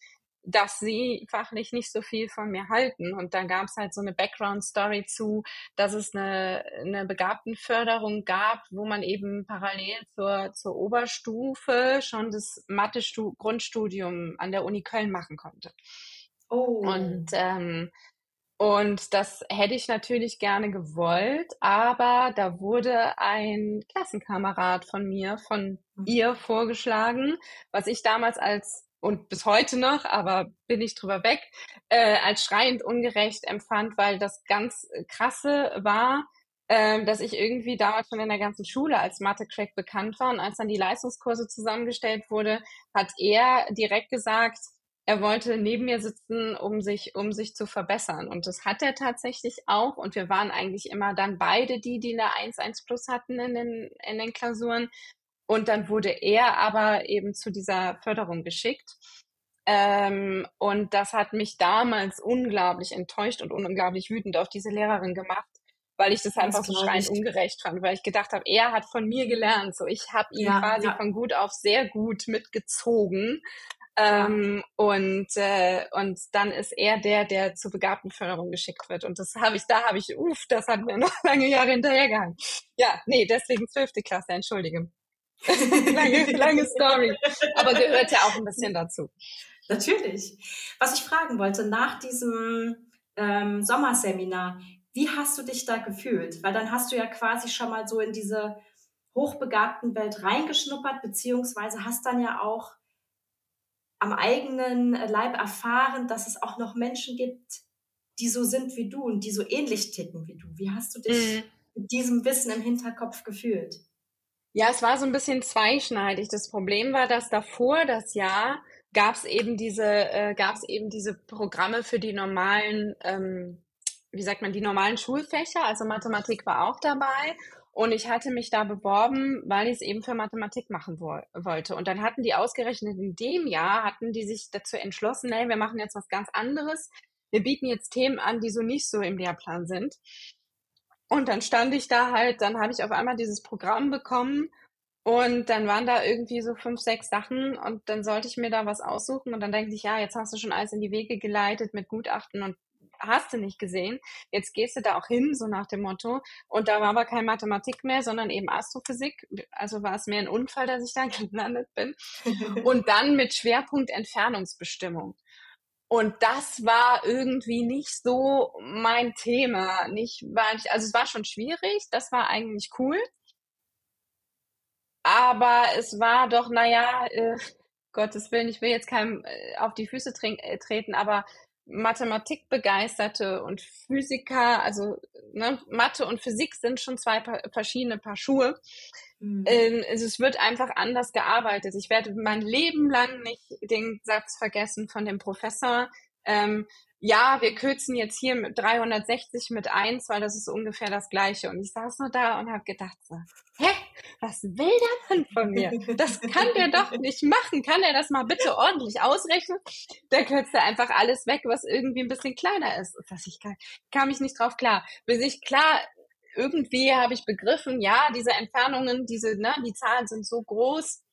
dass sie fachlich nicht so viel von mir halten. Und dann gab es halt so eine Background-Story zu, dass es eine, eine Begabtenförderung gab, wo man eben parallel zur, zur Oberstufe schon das Mathe-Grundstudium an der Uni Köln machen konnte. Oh. Und ähm, Und das hätte ich natürlich gerne gewollt, aber da wurde ein Klassenkamerad von mir, von mhm. ihr vorgeschlagen, was ich damals als und bis heute noch, aber bin ich drüber weg, äh, als schreiend ungerecht empfand, weil das ganz krasse war, äh, dass ich irgendwie damals schon in der ganzen Schule als Mathe-Crack bekannt war und als dann die Leistungskurse zusammengestellt wurde, hat er direkt gesagt, er wollte neben mir sitzen, um sich, um sich zu verbessern. Und das hat er tatsächlich auch. Und wir waren eigentlich immer dann beide die, die eine 1-1 plus hatten in den, in den Klausuren. Und dann wurde er aber eben zu dieser Förderung geschickt. Ähm, und das hat mich damals unglaublich enttäuscht und unglaublich wütend auf diese Lehrerin gemacht, weil ich das, das einfach so schreiend ungerecht fand, weil ich gedacht habe, er hat von mir gelernt. So, ich habe ihn ja, quasi ja. von gut auf sehr gut mitgezogen. Ähm, und, äh, und dann ist er der, der zur Begabtenförderung geschickt wird. Und das habe ich, da habe ich, uff, das hat mir *laughs* noch lange Jahre hinterhergehangen. Ja, nee, deswegen zwölfte Klasse, entschuldige. *laughs* lange, lange Story. Aber gehört ja auch ein bisschen dazu. Natürlich. Was ich fragen wollte, nach diesem ähm, Sommerseminar, wie hast du dich da gefühlt? Weil dann hast du ja quasi schon mal so in diese hochbegabten Welt reingeschnuppert, beziehungsweise hast dann ja auch am eigenen Leib erfahren, dass es auch noch Menschen gibt, die so sind wie du und die so ähnlich ticken wie du. Wie hast du dich mhm. mit diesem Wissen im Hinterkopf gefühlt? Ja, es war so ein bisschen zweischneidig. Das Problem war, dass davor das Jahr gab es eben diese, äh, gab es eben diese Programme für die normalen, ähm, wie sagt man, die normalen Schulfächer. Also Mathematik war auch dabei und ich hatte mich da beworben, weil ich es eben für Mathematik machen wo wollte. Und dann hatten die ausgerechnet in dem Jahr, hatten die sich dazu entschlossen, nee, wir machen jetzt was ganz anderes. Wir bieten jetzt Themen an, die so nicht so im Lehrplan sind. Und dann stand ich da halt, dann habe ich auf einmal dieses Programm bekommen und dann waren da irgendwie so fünf, sechs Sachen und dann sollte ich mir da was aussuchen und dann denke ich, ja, jetzt hast du schon alles in die Wege geleitet mit Gutachten und hast du nicht gesehen. Jetzt gehst du da auch hin, so nach dem Motto. Und da war aber kein Mathematik mehr, sondern eben Astrophysik. Also war es mehr ein Unfall, dass ich da *laughs* gelandet bin. *laughs* Und dann mit Schwerpunkt Entfernungsbestimmung. Und das war irgendwie nicht so mein Thema. Nicht, war nicht, also es war schon schwierig, das war eigentlich cool. Aber es war doch, naja, äh, Gottes Willen, ich will jetzt keinem äh, auf die Füße äh, treten, aber Mathematikbegeisterte und Physiker, also ne, Mathe und Physik sind schon zwei pa verschiedene Paar Schuhe. Mhm. Ähm, es, es wird einfach anders gearbeitet. Ich werde mein Leben lang nicht den Satz vergessen von dem Professor. Ähm, ja, wir kürzen jetzt hier mit 360 mit 1, weil das ist ungefähr das Gleiche. Und ich saß nur da und habe gedacht so, hä, was will der Mann von mir? Das kann der doch nicht machen. Kann er das mal bitte ordentlich ausrechnen? Der kürzt da einfach alles weg, was irgendwie ein bisschen kleiner ist. Was ich kann, kam ich nicht drauf klar. Bis ich klar, irgendwie habe ich begriffen, ja, diese Entfernungen, diese, ne, die Zahlen sind so groß,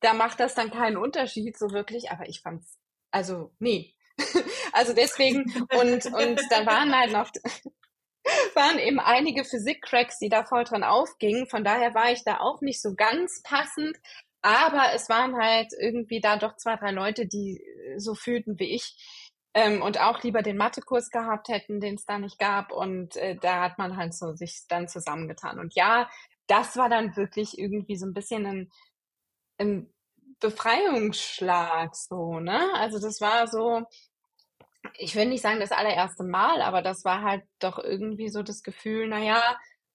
da macht das dann keinen Unterschied so wirklich. Aber ich fand's, also, nee, *laughs* also deswegen, und, und da waren halt noch, *laughs* waren eben einige Physik-Cracks, die da voll dran aufgingen. Von daher war ich da auch nicht so ganz passend. Aber es waren halt irgendwie da doch zwei, drei Leute, die so fühlten wie ich. Ähm, und auch lieber den Mathekurs gehabt hätten, den es da nicht gab. Und äh, da hat man halt so sich dann zusammengetan. Und ja, das war dann wirklich irgendwie so ein bisschen ein, ein Befreiungsschlag, so, ne? Also das war so, ich will nicht sagen das allererste Mal, aber das war halt doch irgendwie so das Gefühl, naja,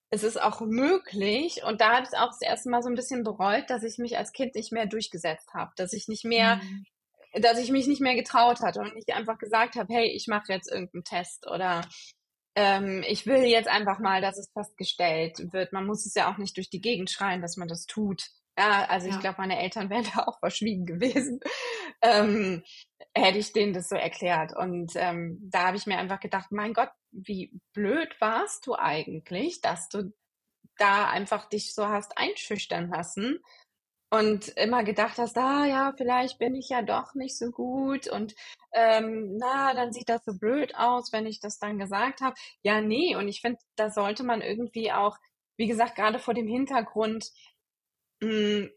es ist auch möglich. Und da hat es auch das erste Mal so ein bisschen bereut, dass ich mich als Kind nicht mehr durchgesetzt habe, dass ich nicht mehr, mhm. Dass ich mich nicht mehr getraut hatte und nicht einfach gesagt habe, hey, ich mache jetzt irgendeinen Test oder ähm, ich will jetzt einfach mal, dass es festgestellt wird. Man muss es ja auch nicht durch die Gegend schreien, dass man das tut. Ja, also ja. ich glaube, meine Eltern *laughs* wären da auch verschwiegen gewesen, ähm, hätte ich denen das so erklärt. Und ähm, da habe ich mir einfach gedacht, mein Gott, wie blöd warst du eigentlich, dass du da einfach dich so hast einschüchtern lassen und immer gedacht hast, ah ja, vielleicht bin ich ja doch nicht so gut und ähm, na, dann sieht das so blöd aus, wenn ich das dann gesagt habe. Ja, nee, und ich finde, da sollte man irgendwie auch, wie gesagt, gerade vor dem Hintergrund, hm,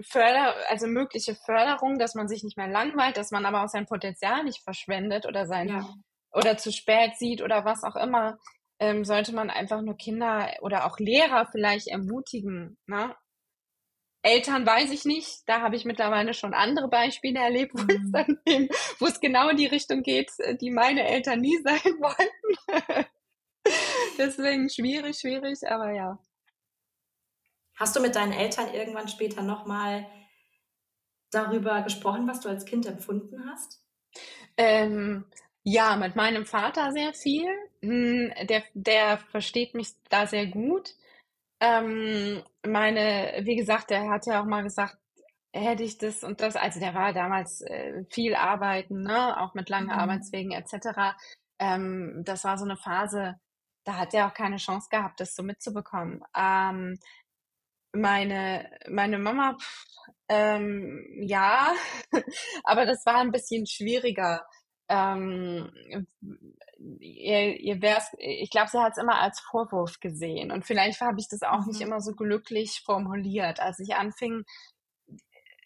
Förder, also mögliche Förderung, dass man sich nicht mehr langweilt, dass man aber auch sein Potenzial nicht verschwendet oder sein, ja. oder zu spät sieht oder was auch immer, ähm, sollte man einfach nur Kinder oder auch Lehrer vielleicht ermutigen. Ne? Eltern weiß ich nicht. Da habe ich mittlerweile schon andere Beispiele erlebt, wo, mhm. es, dann eben, wo es genau in die Richtung geht, die meine Eltern nie *laughs* sein wollten. Deswegen schwierig, schwierig, aber ja. Hast du mit deinen Eltern irgendwann später nochmal darüber gesprochen, was du als Kind empfunden hast? Ähm, ja, mit meinem Vater sehr viel. Hm, der, der versteht mich da sehr gut. Ähm, meine, wie gesagt, der hat ja auch mal gesagt, hätte ich das und das, also der war damals äh, viel arbeiten, ne, auch mit langen mhm. Arbeitswegen etc. Ähm, das war so eine Phase, da hat er auch keine Chance gehabt, das so mitzubekommen. Ähm, meine, meine Mama, pff, ähm, ja, *laughs* aber das war ein bisschen schwieriger. Ähm, ihr, ihr wär's, ich glaube, sie hat es immer als Vorwurf gesehen. Und vielleicht habe ich das auch mhm. nicht immer so glücklich formuliert. Als ich anfing,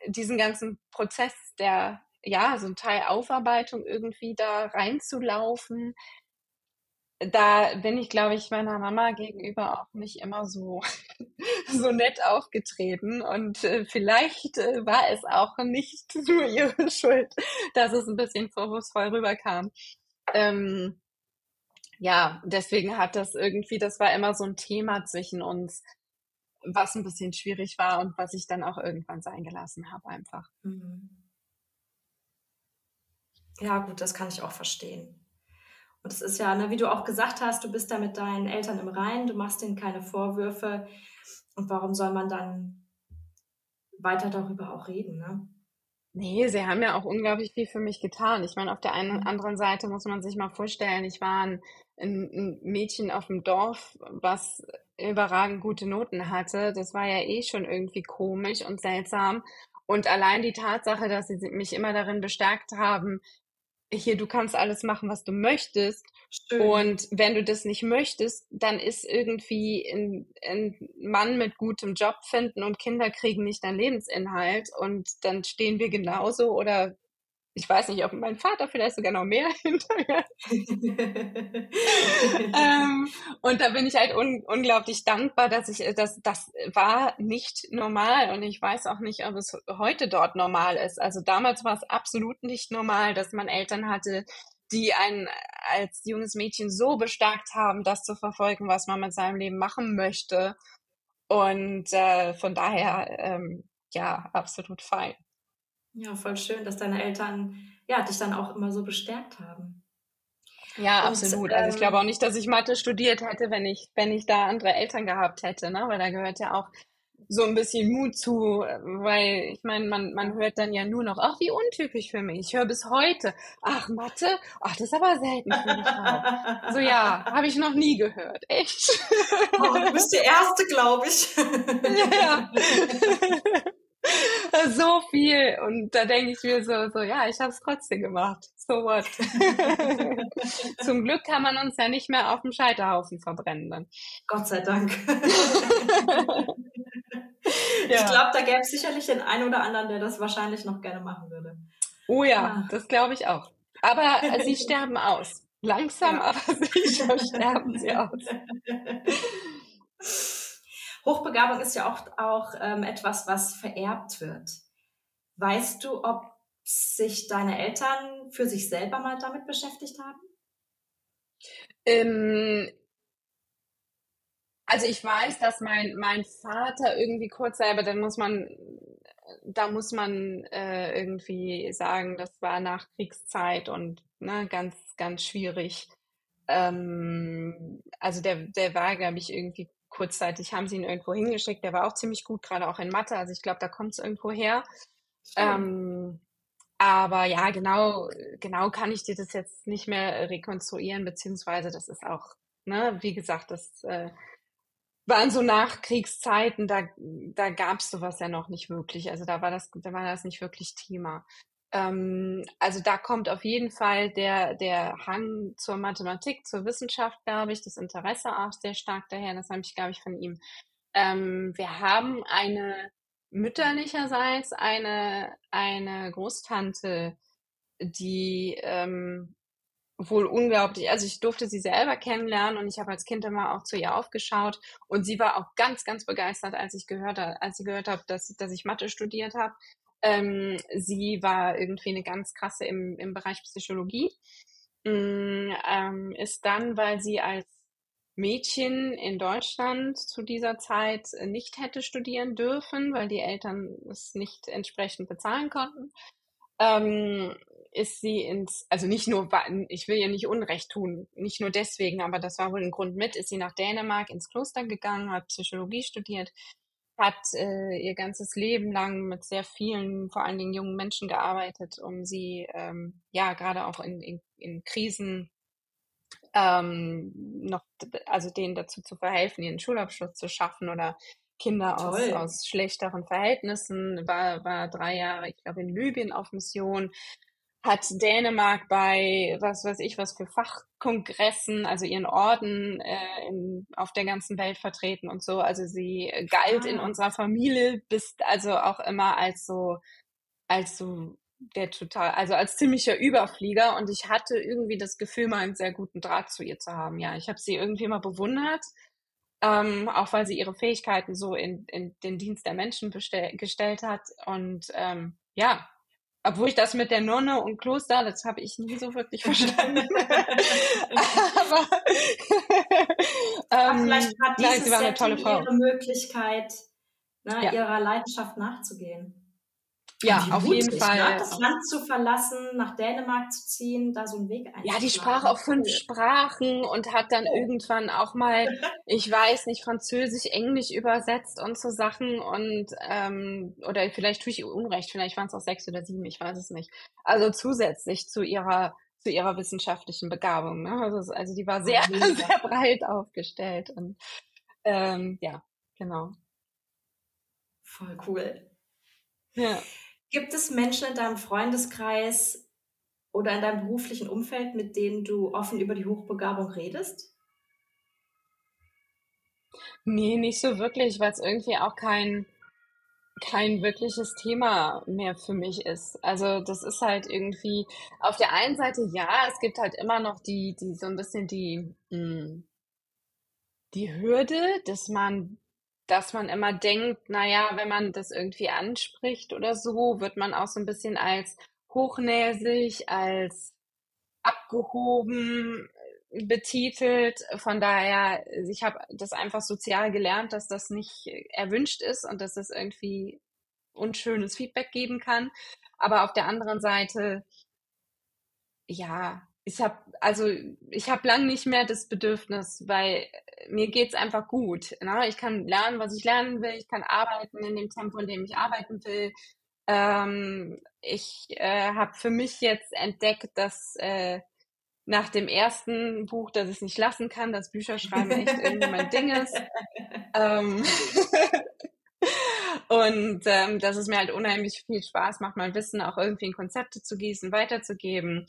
diesen ganzen Prozess der, ja, so ein Teil Aufarbeitung irgendwie da reinzulaufen, da bin ich, glaube ich, meiner Mama gegenüber auch nicht immer so, *laughs* so nett aufgetreten. Und äh, vielleicht äh, war es auch nicht *laughs* nur ihre Schuld, dass es ein bisschen vorwurfsvoll rüberkam. Ähm, ja, deswegen hat das irgendwie, das war immer so ein Thema zwischen uns, was ein bisschen schwierig war und was ich dann auch irgendwann sein gelassen habe einfach. Mhm. Ja, gut, das kann ich auch verstehen. Und es ist ja, ne, wie du auch gesagt hast, du bist da mit deinen Eltern im Reinen, du machst ihnen keine Vorwürfe. Und warum soll man dann weiter darüber auch reden, ne? Nee, sie haben ja auch unglaublich viel für mich getan. Ich meine, auf der einen mhm. anderen Seite muss man sich mal vorstellen, ich war ein, ein Mädchen auf dem Dorf, was überragend gute Noten hatte. Das war ja eh schon irgendwie komisch und seltsam. Und allein die Tatsache, dass sie mich immer darin bestärkt haben, hier, du kannst alles machen, was du möchtest. Schön. Und wenn du das nicht möchtest, dann ist irgendwie ein, ein, Mann mit gutem Job finden und Kinder kriegen nicht dein Lebensinhalt. Und dann stehen wir genauso oder ich weiß nicht, ob mein Vater vielleicht sogar noch mehr *laughs* hinterher. *laughs* ähm, und da bin ich halt un unglaublich dankbar, dass ich, das, das war nicht normal und ich weiß auch nicht, ob es heute dort normal ist. Also damals war es absolut nicht normal, dass man Eltern hatte, die einen als junges Mädchen so bestärkt haben, das zu verfolgen, was man mit seinem Leben machen möchte. Und äh, von daher, ähm, ja, absolut fein. Ja, voll schön, dass deine Eltern ja, dich dann auch immer so bestärkt haben. Ja, Und, absolut. Also ich glaube ähm, auch nicht, dass ich Mathe studiert hätte, wenn ich, wenn ich da andere Eltern gehabt hätte, ne? Weil da gehört ja auch so ein bisschen Mut zu, weil ich meine, man, man hört dann ja nur noch, ach, wie untypisch für mich. Ich höre bis heute, ach, Mathe, ach, das ist aber selten für eine Frau. So, ja, habe ich noch nie gehört. Echt. Oh, du bist die Erste, glaube ich. *laughs* ja. *laughs* *laughs* so viel. Und da denke ich mir so, so ja, ich habe es trotzdem gemacht. So what? *laughs* Zum Glück kann man uns ja nicht mehr auf dem Scheiterhaufen verbrennen dann. Gott sei Dank. *laughs* ja. Ich glaube, da gäbe es sicherlich den einen oder anderen, der das wahrscheinlich noch gerne machen würde. Oh ja, ah. das glaube ich auch. Aber äh, sie sterben aus. Langsam, ja. aber sicher sterben sie aus. Hochbegabung ist ja oft auch ähm, etwas, was vererbt wird. Weißt du, ob sich deine Eltern für sich selber mal damit beschäftigt haben? Ähm, also ich weiß, dass mein, mein Vater irgendwie kurz selber, dann muss man, da muss man äh, irgendwie sagen, das war nach Kriegszeit und ne, ganz, ganz schwierig. Ähm, also der, der war, glaube ich, irgendwie kurzzeitig haben sie ihn irgendwo hingeschickt. Der war auch ziemlich gut, gerade auch in Mathe. Also ich glaube, da kommt es irgendwo her. Ähm, aber ja, genau, genau kann ich dir das jetzt nicht mehr rekonstruieren, beziehungsweise das ist auch, ne, wie gesagt, das äh, waren so Nachkriegszeiten, da, da gab es sowas ja noch nicht wirklich. Also da war das, da war das nicht wirklich Thema. Ähm, also da kommt auf jeden Fall der, der Hang zur Mathematik, zur Wissenschaft, glaube ich, das Interesse auch sehr stark daher. Das habe ich, glaube ich, von ihm. Ähm, wir haben eine mütterlicherseits eine, eine Großtante, die ähm, wohl unglaublich. Also ich durfte sie selber kennenlernen und ich habe als Kind immer auch zu ihr aufgeschaut und sie war auch ganz, ganz begeistert, als ich gehört als sie gehört habe, dass, dass ich Mathe studiert habe. Ähm, sie war irgendwie eine ganz krasse im, im Bereich Psychologie. Mm, ähm, ist dann, weil sie als Mädchen in Deutschland zu dieser Zeit nicht hätte studieren dürfen, weil die Eltern es nicht entsprechend bezahlen konnten, ähm, ist sie ins, also nicht nur, ich will ihr nicht Unrecht tun, nicht nur deswegen, aber das war wohl ein Grund mit, ist sie nach Dänemark ins Kloster gegangen, hat Psychologie studiert, hat äh, ihr ganzes Leben lang mit sehr vielen, vor allen Dingen jungen Menschen gearbeitet, um sie ähm, ja gerade auch in, in, in Krisen ähm, noch, also denen dazu zu verhelfen, ihren Schulabschluss zu schaffen oder Kinder aus, aus schlechteren Verhältnissen, war, war drei Jahre, ich glaube, in Libyen auf Mission, hat Dänemark bei was weiß ich was für Fachkongressen, also ihren Orden äh, in, auf der ganzen Welt vertreten und so. Also sie galt ah. in unserer Familie, bis also auch immer als so als so der total, also als ziemlicher Überflieger und ich hatte irgendwie das Gefühl, mal einen sehr guten Draht zu ihr zu haben. Ja, ich habe sie irgendwie mal bewundert, ähm, auch weil sie ihre Fähigkeiten so in, in den Dienst der Menschen gestellt hat und ähm, ja, obwohl ich das mit der Nonne und Kloster, das habe ich nie so wirklich *laughs* verstanden. *laughs* *laughs* Aber ähm, vielleicht hat dieses nein, sie war eine tolle Frau. ihre Möglichkeit, ne, ja. ihrer Leidenschaft nachzugehen. Ja, auf jeden ne? Fall. Ne? Das Land zu verlassen, nach Dänemark zu ziehen, da so einen Weg einzuschlagen. Ja, die sprach auch fünf Sprachen und hat dann oh. irgendwann auch mal, *laughs* ich weiß nicht, Französisch, Englisch übersetzt und so Sachen und ähm, oder vielleicht tue ich ihr Unrecht, vielleicht waren es auch sechs oder sieben, ich weiß es nicht. Also zusätzlich zu ihrer zu ihrer wissenschaftlichen Begabung. Ne? Also, also die war sehr, *laughs* sehr breit aufgestellt und ähm, ja, genau. Voll cool. Ja. Gibt es Menschen in deinem Freundeskreis oder in deinem beruflichen Umfeld, mit denen du offen über die Hochbegabung redest? Nee, nicht so wirklich, weil es irgendwie auch kein, kein wirkliches Thema mehr für mich ist. Also das ist halt irgendwie auf der einen Seite ja, es gibt halt immer noch die, die so ein bisschen die, mh, hm, die Hürde, dass man dass man immer denkt, naja, wenn man das irgendwie anspricht oder so, wird man auch so ein bisschen als hochnäsig, als abgehoben äh, betitelt. Von daher, ich habe das einfach sozial gelernt, dass das nicht erwünscht ist und dass es irgendwie unschönes Feedback geben kann. Aber auf der anderen Seite, ja, ich habe also ich habe lang nicht mehr das Bedürfnis, weil mir geht's einfach gut. Ne? Ich kann lernen, was ich lernen will. Ich kann arbeiten in dem Tempo, in dem ich arbeiten will. Ähm, ich äh, habe für mich jetzt entdeckt, dass äh, nach dem ersten Buch, dass ich nicht lassen kann, dass Bücherschreiben echt *laughs* irgendwie mein Ding ist. Ähm *laughs* und ähm, dass es mir halt unheimlich viel Spaß macht, mein Wissen auch irgendwie in Konzepte zu gießen, weiterzugeben.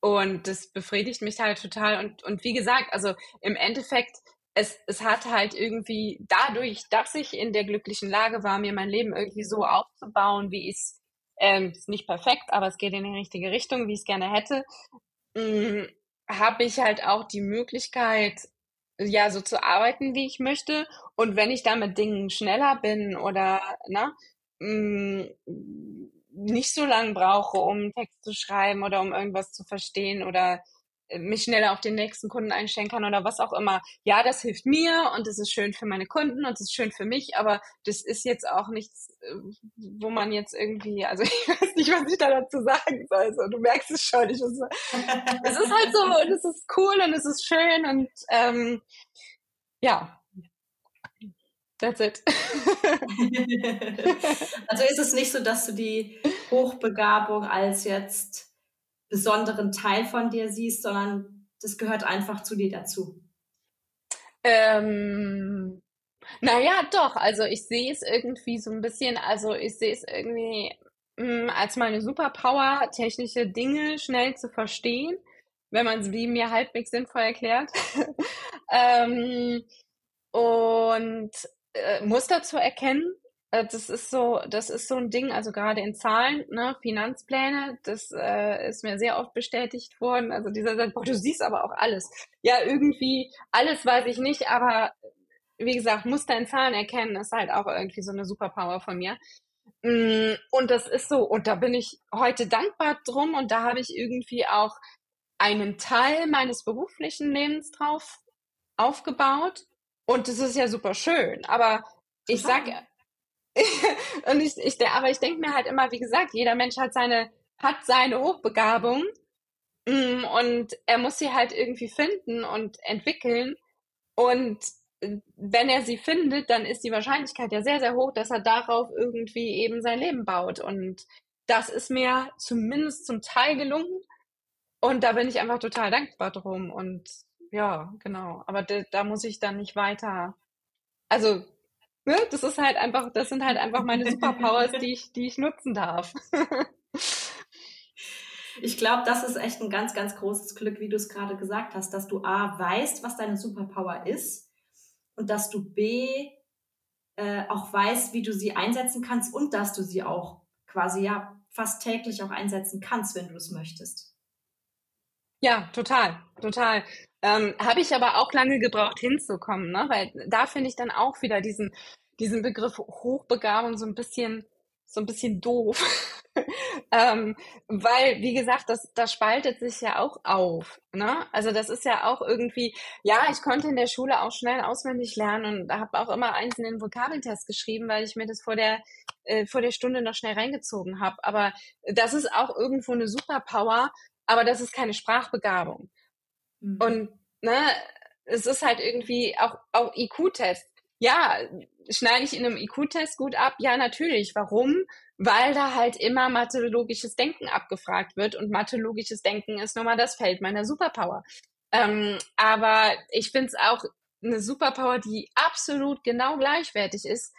Und das befriedigt mich halt total. Und, und wie gesagt, also im Endeffekt, es, es hat halt irgendwie dadurch, dass ich in der glücklichen Lage war, mir mein Leben irgendwie so aufzubauen, wie ich es, ähm, ist nicht perfekt, aber es geht in die richtige Richtung, wie ich es gerne hätte, hm, habe ich halt auch die Möglichkeit, ja, so zu arbeiten, wie ich möchte. Und wenn ich da mit Dingen schneller bin oder, ne, mh, hm, nicht so lange brauche, um einen Text zu schreiben oder um irgendwas zu verstehen oder äh, mich schneller auf den nächsten Kunden einstellen kann oder was auch immer. Ja, das hilft mir und das ist schön für meine Kunden und das ist schön für mich, aber das ist jetzt auch nichts, äh, wo man jetzt irgendwie, *laughs* also ich weiß nicht, was ich da dazu sagen soll. Also, du merkst es schon. Ich, es, *laughs* es ist halt so und es ist cool und es ist schön und ähm, ja, That's it. *laughs* also ist es nicht so, dass du die Hochbegabung als jetzt besonderen Teil von dir siehst, sondern das gehört einfach zu dir dazu. Ähm, naja, doch. Also ich sehe es irgendwie so ein bisschen, also ich sehe es irgendwie mh, mm, als meine Superpower, technische Dinge schnell zu verstehen, wenn man sie mir halbwegs sinnvoll erklärt. *laughs* ähm, und äh, Muster zu erkennen äh, das ist so, das ist so ein Ding, also gerade in Zahlen, ne, Finanzpläne, das äh, ist mir sehr oft bestätigt worden. Also dieser sagt, boah, du siehst aber auch alles. Ja, irgendwie, alles weiß ich nicht, aber wie gesagt, Muster in Zahlen erkennen ist halt auch irgendwie so eine Superpower von mir. Mm, und das ist so, und da bin ich heute dankbar drum und da habe ich irgendwie auch einen Teil meines beruflichen Lebens drauf aufgebaut. Und das ist ja super schön. Aber ich sag, *laughs* und ich, ich, aber ich denke mir halt immer, wie gesagt, jeder Mensch hat seine, hat seine Hochbegabung mm, und er muss sie halt irgendwie finden und entwickeln. Und äh, wenn er sie findet, dann ist die Wahrscheinlichkeit ja sehr, sehr hoch, dass er darauf irgendwie eben sein Leben baut. Und das ist mir zumindest zum Teil gelungen. Und da bin ich einfach total dankbar drum. Und ja, genau. Aber da, da muss ich dann nicht weiter. Also ne, das ist halt einfach, das sind halt einfach meine Superpowers, *laughs* die ich, die ich nutzen darf. *laughs* ich glaube, das ist echt ein ganz, ganz großes Glück, wie du es gerade gesagt hast, dass du A, weißt, was deine Superpower ist und dass du B, äh, auch weißt, wie du sie einsetzen kannst und dass du sie auch quasi ja fast täglich auch einsetzen kannst, wenn du es möchtest. Ja, total, total. Ähm, Habe ich aber auch lange gebraucht hinzukommen, ne? weil da finde ich dann auch wieder diesen, diesen Begriff Hochbegabung so ein bisschen, so ein bisschen doof. *laughs* ähm, weil, wie gesagt, das, das spaltet sich ja auch auf. Ne? Also das ist ja auch irgendwie, ja, ich konnte in der Schule auch schnell auswendig lernen und habe auch immer eins in den Vokabeltest geschrieben, weil ich mir das vor der, äh, vor der Stunde noch schnell reingezogen habe. Aber das ist auch irgendwo eine Superpower, aber das ist keine Sprachbegabung. Mhm. Und ne, es ist halt irgendwie auch, auch IQ-Test. Ja, schneide ich in einem IQ-Test gut ab? Ja, natürlich. Warum? Weil da halt immer mathologisches Denken abgefragt wird und mathologisches Denken ist nun mal das Feld meiner Superpower. Ähm, aber ich finde es auch eine Superpower, die absolut genau gleichwertig ist,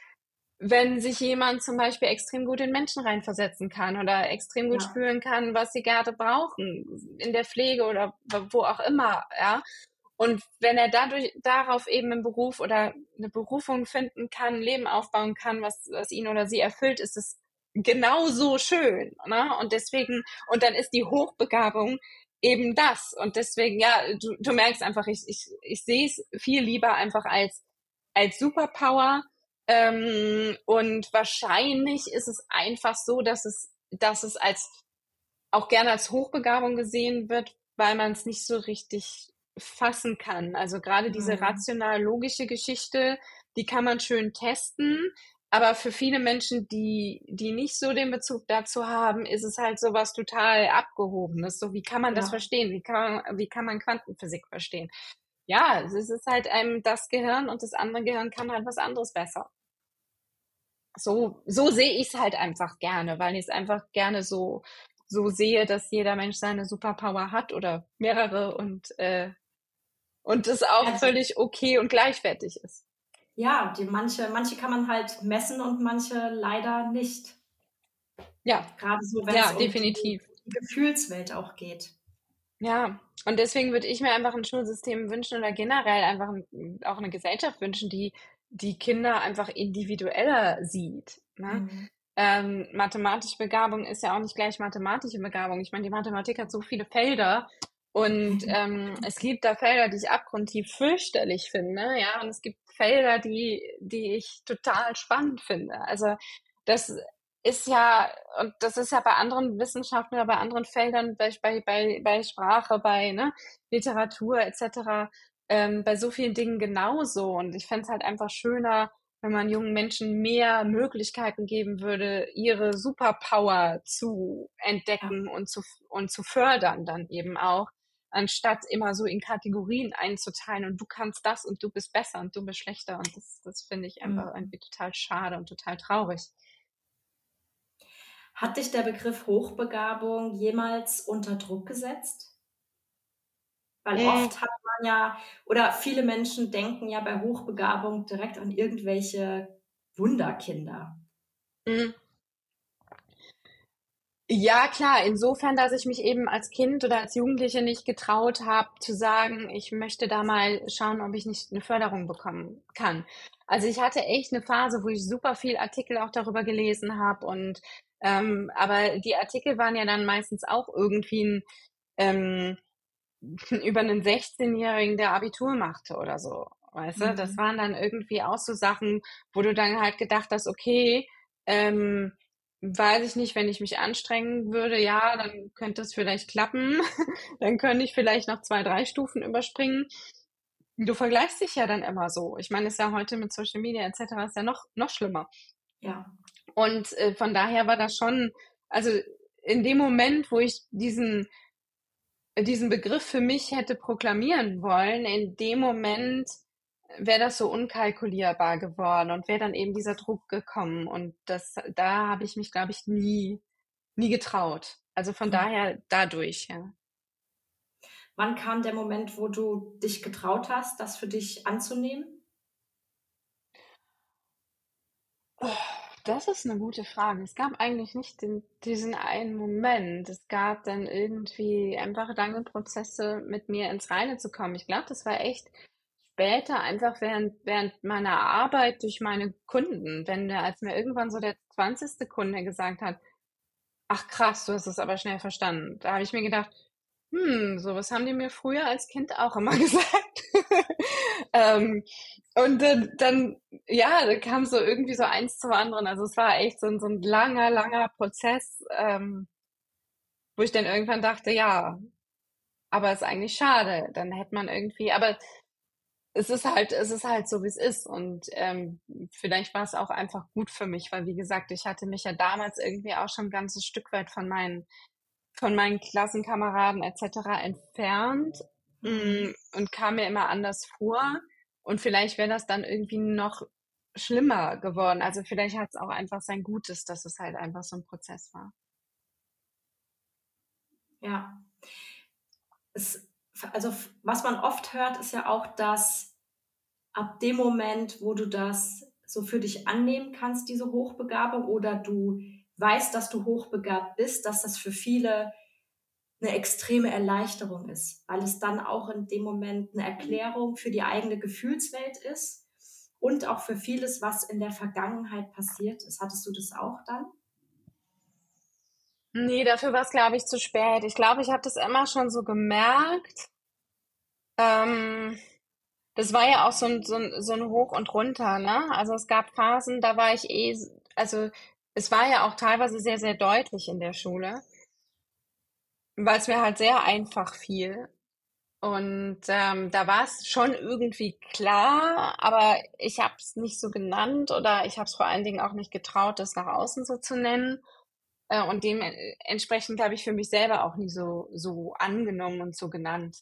wenn sich jemand zum Beispiel extrem gut in Menschen reinversetzen kann oder extrem gut ja. spüren kann, was sie gerade brauchen, in der Pflege oder wo auch immer, ja. Und wenn er dadurch darauf eben einen Beruf oder eine Berufung finden kann, ein Leben aufbauen kann, was, was ihn oder sie erfüllt, ist es genauso schön. Ne? Und deswegen, und dann ist die Hochbegabung eben das. Und deswegen, ja, du, du merkst einfach, ich, ich, ich sehe es viel lieber einfach als, als Superpower, ähm, und wahrscheinlich ist es einfach so, dass es, dass es als auch gerne als Hochbegabung gesehen wird, weil man es nicht so richtig fassen kann. Also gerade diese mhm. rational-logische Geschichte, die kann man schön testen. Aber für viele Menschen, die, die nicht so den Bezug dazu haben, ist es halt so was total abgehobenes. So, wie kann man das ja. verstehen? Wie kann man, wie kann man Quantenphysik verstehen? Ja, es ist halt einem das Gehirn und das andere Gehirn kann halt was anderes besser so, so sehe ich es halt einfach gerne, weil ich es einfach gerne so, so sehe, dass jeder Mensch seine Superpower hat oder mehrere und, äh, und es auch also, völlig okay und gleichwertig ist. Ja, die manche, manche kann man halt messen und manche leider nicht. Ja. Gerade so, wenn ja, es definitiv. um die Gefühlswelt auch geht. Ja, und deswegen würde ich mir einfach ein Schulsystem wünschen oder generell einfach auch eine Gesellschaft wünschen, die die Kinder einfach individueller sieht. Ne? Mhm. Ähm, mathematische Begabung ist ja auch nicht gleich mathematische Begabung. Ich meine, die Mathematik hat so viele Felder und *laughs* ähm, es gibt da Felder, die ich abgrundtief fürchterlich finde, ja, und es gibt Felder, die, die ich total spannend finde. Also das ist ja, und das ist ja bei anderen Wissenschaften oder bei anderen Feldern, bei, bei, bei Sprache, bei ne, Literatur etc ähm, bei so vielen Dingen genauso. Und ich fände es halt einfach schöner, wenn man jungen Menschen mehr Möglichkeiten geben würde, ihre Superpower zu entdecken ja. und, zu, und zu fördern dann eben auch, anstatt immer so in Kategorien einzuteilen und du kannst das und du bist besser und du bist schlechter. Und das, das finde ich einfach mhm. irgendwie total schade und total traurig. Hat dich der Begriff Hochbegabung jemals unter Druck gesetzt? Weil oft hat man ja, oder viele Menschen denken ja bei Hochbegabung direkt an irgendwelche Wunderkinder. Mhm. Ja, klar, insofern, dass ich mich eben als Kind oder als Jugendliche nicht getraut habe, zu sagen, ich möchte da mal schauen, ob ich nicht eine Förderung bekommen kann. Also ich hatte echt eine Phase, wo ich super viel Artikel auch darüber gelesen habe und ähm, aber die Artikel waren ja dann meistens auch irgendwie ein, ähm, *laughs* über einen 16-Jährigen, der Abitur machte oder so. Weißt du, das Mhm. waren dann irgendwie auch so Sachen, wo du dann halt gedacht hast, okay, ähm, weiß ich nicht, wenn ich mich anstrengen würde, ja, dann könnte es vielleicht klappen. *laughs* Dann könnte ich vielleicht noch zwei, drei Stufen überspringen. Du vergleichst dich ja dann immer so. Ich meine, ist ja heute mit Social Media etc. ist ja noch, noch schlimmer. Ja. Und äh, von daher war das schon, also in dem Moment, wo ich diesen, diesen Begriff für mich hätte proklamieren wollen, in dem Moment wäre das so unkalkulierbar geworden und wäre dann eben dieser Druck gekommen. Und das, da habe ich mich, glaube ich, nie, nie getraut. Also von Mhm. daher dadurch, ja. Wann kam der Moment, wo du dich getraut hast, das für dich anzunehmen? Oh, das ist eine gute Frage. Es gab eigentlich nicht den, diesen einen Moment. Es gab dann irgendwie einfach lange Prozesse, mit mir ins Reine zu kommen. Ich glaube, das war echt später, einfach während, während meiner Arbeit durch meine Kunden. Wenn mir, als mir irgendwann so der 20. Kunde gesagt hat, ach krass, du hast es aber schnell verstanden. Da habe ich mir gedacht, hm, sowas haben die mir früher als Kind auch immer *laughs* gesagt. ähm, und dann, dann, ja, da kam so irgendwie so eins zum anderen. Also es war echt so ein, so ein langer, langer Prozess, ähm, wo ich dann irgendwann dachte, ja, aber ist eigentlich schade. Dann hätte man irgendwie, aber es ist halt, es ist halt so, wie es ist. Und ähm, vielleicht war es auch einfach gut für mich, weil wie gesagt, ich hatte mich ja damals irgendwie auch schon ein ganzes Stück weit von meinen, von meinen Klassenkameraden etc. entfernt mm, und kam mir immer anders vor. Und vielleicht wäre das dann irgendwie noch schlimmer geworden. Also vielleicht hat es auch einfach sein Gutes, dass es halt einfach so ein Prozess war. Ja. Es, also was man oft hört, ist ja auch, dass ab dem Moment, wo du das so für dich annehmen kannst, diese Hochbegabung, oder du weißt, dass du hochbegabt bist, dass das für viele eine extreme Erleichterung ist, weil es dann auch in dem Moment eine Erklärung für die eigene Gefühlswelt ist und auch für vieles, was in der Vergangenheit passiert ist. Hattest du das auch dann? Nee, dafür war es, glaube ich, zu spät. Ich glaube, ich habe das immer schon so gemerkt. Ähm, das war ja auch so ein, so ein, so ein Hoch und runter, ne? Also es gab Phasen, da war ich eh, also es war ja auch teilweise sehr, sehr deutlich in der Schule, weil es mir halt sehr einfach fiel. Und ähm, da war es schon irgendwie klar, aber ich habe es nicht so genannt oder ich habe es vor allen Dingen auch nicht getraut, das nach außen so zu nennen. Äh, und dementsprechend habe ich für mich selber auch nie so, so angenommen und so genannt.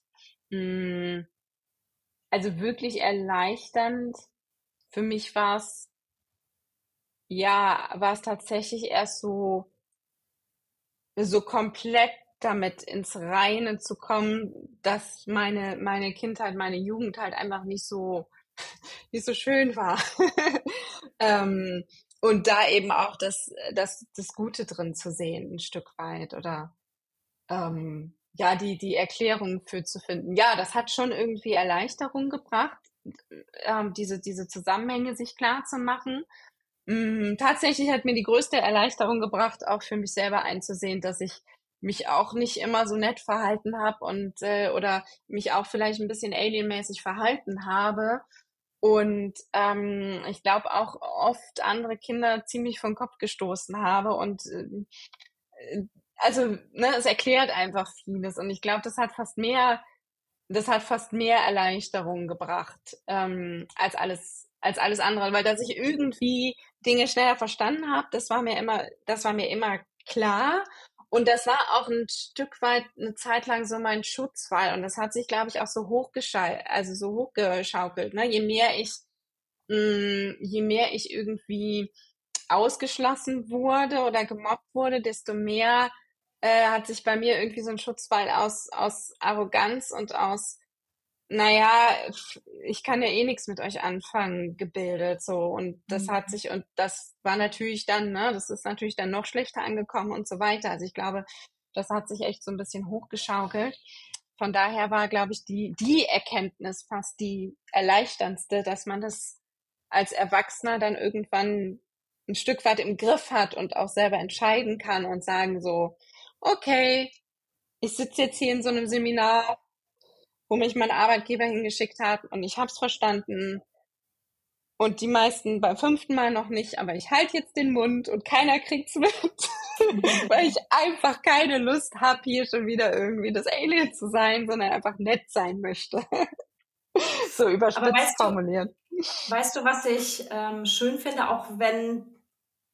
Mm, Also wirklich erleichternd. Für mich war es, ja, war es tatsächlich erst so, so komplett damit ins Reine zu kommen, dass meine, meine Kindheit, meine Jugend halt einfach nicht so, *laughs* nicht so schön war. *laughs* ähm, und da eben auch das, das, das Gute drin zu sehen, ein Stück weit oder ähm, ja, die, die Erklärung für zu finden. Ja, das hat schon irgendwie Erleichterung gebracht, ähm, diese, diese Zusammenhänge sich klar zu machen. Mm, tatsächlich hat mir die größte Erleichterung gebracht, auch für mich selber einzusehen, dass ich mich auch nicht immer so nett verhalten habe und äh, oder mich auch vielleicht ein bisschen alienmäßig verhalten habe. Und ähm, ich glaube auch oft andere Kinder ziemlich vom Kopf gestoßen habe und äh, also ne, es erklärt einfach vieles und ich glaube, das hat fast mehr, das hat fast mehr Erleichterung gebracht ähm, als alles als alles andere, weil dass ich irgendwie Dinge schneller verstanden habe, das war mir immer, das war mir immer klar und das war auch ein Stück weit eine Zeit lang so mein Schutzwall. Und das hat sich, glaube ich, auch so hochgeschaukelt, also so hochgeschaukelt. Ne? Je mehr ich, mh, je mehr ich irgendwie ausgeschlossen wurde oder gemobbt wurde, desto mehr äh, hat sich bei mir irgendwie so ein Schutzwall aus, aus Arroganz und aus naja, ich kann ja eh nichts mit euch anfangen, gebildet, so. Und das mhm. hat sich, und das war natürlich dann, ne, das ist natürlich dann noch schlechter angekommen und so weiter. Also ich glaube, das hat sich echt so ein bisschen hochgeschaukelt. Von daher war, glaube ich, die, die Erkenntnis fast die erleichterndste, dass man das als Erwachsener dann irgendwann ein Stück weit im Griff hat und auch selber entscheiden kann und sagen so, okay, ich sitze jetzt hier in so einem Seminar, wo mich mein Arbeitgeber hingeschickt hat und ich habe es verstanden. Und die meisten beim fünften Mal noch nicht, aber ich halte jetzt den Mund und keiner kriegt's mit, *laughs* weil ich einfach keine Lust habe, hier schon wieder irgendwie das Alien zu sein, sondern einfach nett sein möchte. *laughs* so überspitzt weißt formuliert. Du, weißt du, was ich ähm, schön finde, auch wenn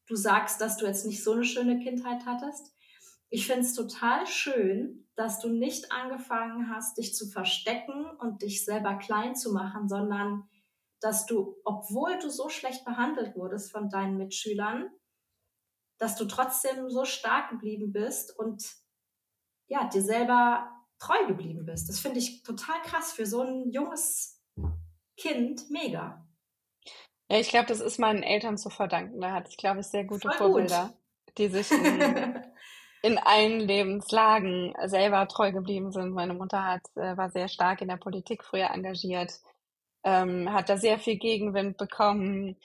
du sagst, dass du jetzt nicht so eine schöne Kindheit hattest? Ich finde es total schön, dass du nicht angefangen hast, dich zu verstecken und dich selber klein zu machen, sondern dass du, obwohl du so schlecht behandelt wurdest von deinen Mitschülern, dass du trotzdem so stark geblieben bist und ja, dir selber treu geblieben bist. Das finde ich total krass für so ein junges Kind. Mega. Ja, ich glaube, das ist meinen Eltern zu verdanken. Da hatte ich, glaube ich, sehr gute Voll Vorbilder, gut. die sich in, *laughs* in allen Lebenslagen selber treu geblieben sind. Meine Mutter hat, äh, war sehr stark in der Politik früher engagiert, ähm, hat da sehr viel Gegenwind bekommen,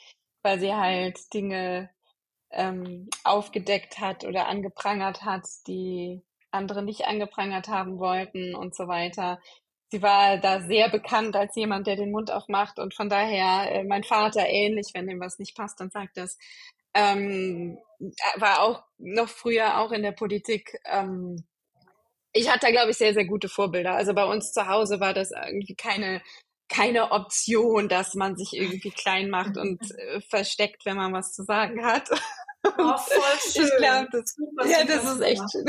weil sie halt Dinge ähm, aufgedeckt hat oder angeprangert hat, die andere nicht angeprangert haben wollten und so weiter. Sie war da sehr bekannt als jemand, der den Mund aufmacht und von daher äh, mein Vater ähnlich, wenn ihm was nicht passt, dann sagt das. Ähm, war auch noch früher auch in der Politik. Ähm, ich hatte da, glaube ich, sehr, sehr gute Vorbilder. Also bei uns zu Hause war das irgendwie keine, keine Option, dass man sich irgendwie klein macht *laughs* und äh, versteckt, wenn man was zu sagen hat. *laughs* Oh, voll schön. Ich glaube, das, *laughs* ja, das ist echt schön.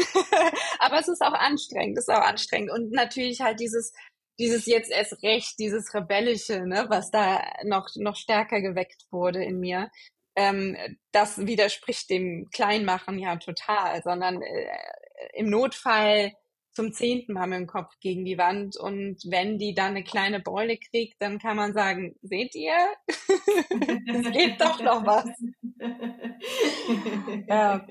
Aber es ist auch anstrengend, es ist auch anstrengend. Und natürlich halt dieses, dieses jetzt erst recht, dieses Rebellische, ne, was da noch, noch stärker geweckt wurde in mir ähm, das widerspricht dem Kleinmachen ja total, sondern äh, im Notfall zum zehnten Mal mit dem Kopf gegen die Wand und wenn die dann eine kleine Beule kriegt, dann kann man sagen, seht ihr, *laughs* es geht doch noch was. *laughs* ja.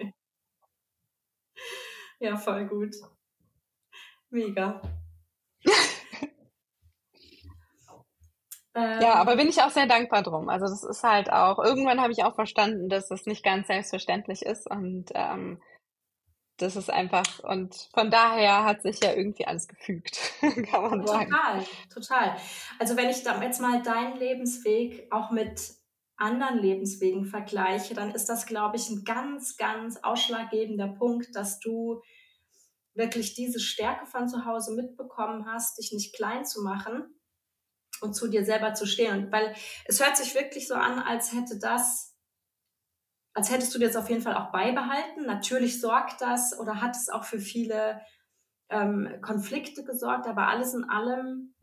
ja, voll gut. Mega. Ähm, ja, aber bin ich auch sehr dankbar drum. Also das ist halt auch, irgendwann habe ich auch verstanden, dass das nicht ganz selbstverständlich ist und ähm, das ist einfach, und von daher hat sich ja irgendwie alles gefügt, *laughs* kann man sagen. Total, total. Also wenn ich jetzt mal deinen Lebensweg auch mit anderen Lebenswegen vergleiche, dann ist das, glaube ich, ein ganz, ganz ausschlaggebender Punkt, dass du wirklich diese Stärke von zu Hause mitbekommen hast, dich nicht klein zu machen und zu dir selber zu stehen. Weil es hört sich wirklich so an, als hätte das, als hättest du das auf jeden Fall auch beibehalten. Natürlich sorgt das oder hat es auch für viele ähm, Konflikte gesorgt, aber alles in allem,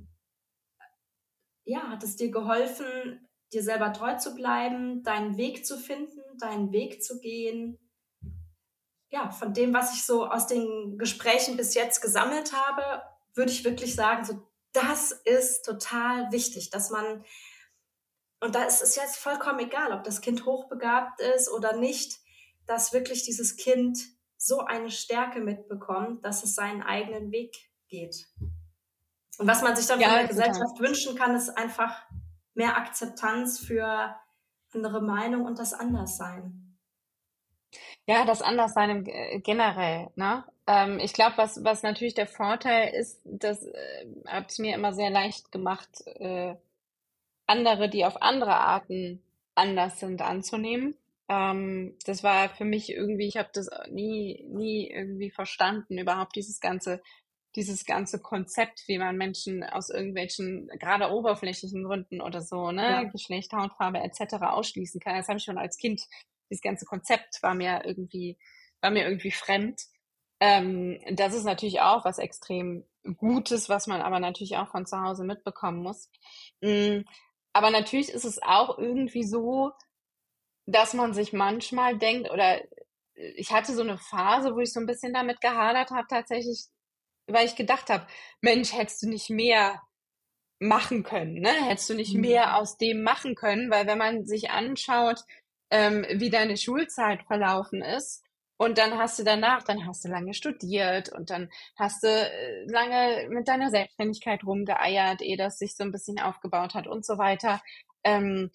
ja, hat es dir geholfen, dir selber treu zu bleiben, deinen Weg zu finden, deinen Weg zu gehen. Ja, von dem, was ich so aus den Gesprächen bis jetzt gesammelt habe, würde ich wirklich sagen, so das ist total wichtig, dass man, und da ist es jetzt vollkommen egal, ob das Kind hochbegabt ist oder nicht, dass wirklich dieses Kind so eine Stärke mitbekommt, dass es seinen eigenen Weg geht. Und was man sich dann ja, von der Gesellschaft wünschen kann, ist einfach mehr Akzeptanz für andere Meinung und das Anderssein. Ja, das Anderssein im, äh, generell, ne? Ähm, ich glaube, was, was natürlich der Vorteil ist, das äh, hat es mir immer sehr leicht gemacht, äh, andere, die auf andere Arten anders sind, anzunehmen. Ähm, das war für mich irgendwie, ich habe das nie, nie irgendwie verstanden, überhaupt dieses ganze, dieses ganze Konzept, wie man Menschen aus irgendwelchen, gerade oberflächlichen Gründen oder so, ne, ja. Geschlecht, Hautfarbe etc. ausschließen kann. Das habe ich schon als Kind, dieses ganze Konzept war mir irgendwie, war mir irgendwie fremd. Ähm, das ist natürlich auch was extrem Gutes, was man aber natürlich auch von zu Hause mitbekommen muss. Mhm. Aber natürlich ist es auch irgendwie so, dass man sich manchmal denkt, oder ich hatte so eine Phase, wo ich so ein bisschen damit gehadert habe, tatsächlich, weil ich gedacht habe, Mensch, hättest du nicht mehr machen können, ne? Hättest du nicht mhm. mehr aus dem machen können, weil wenn man sich anschaut, ähm, wie deine Schulzeit verlaufen ist, und dann hast du danach, dann hast du lange studiert und dann hast du äh, lange mit deiner Selbstständigkeit rumgeeiert, ehe das sich so ein bisschen aufgebaut hat und so weiter. Ähm,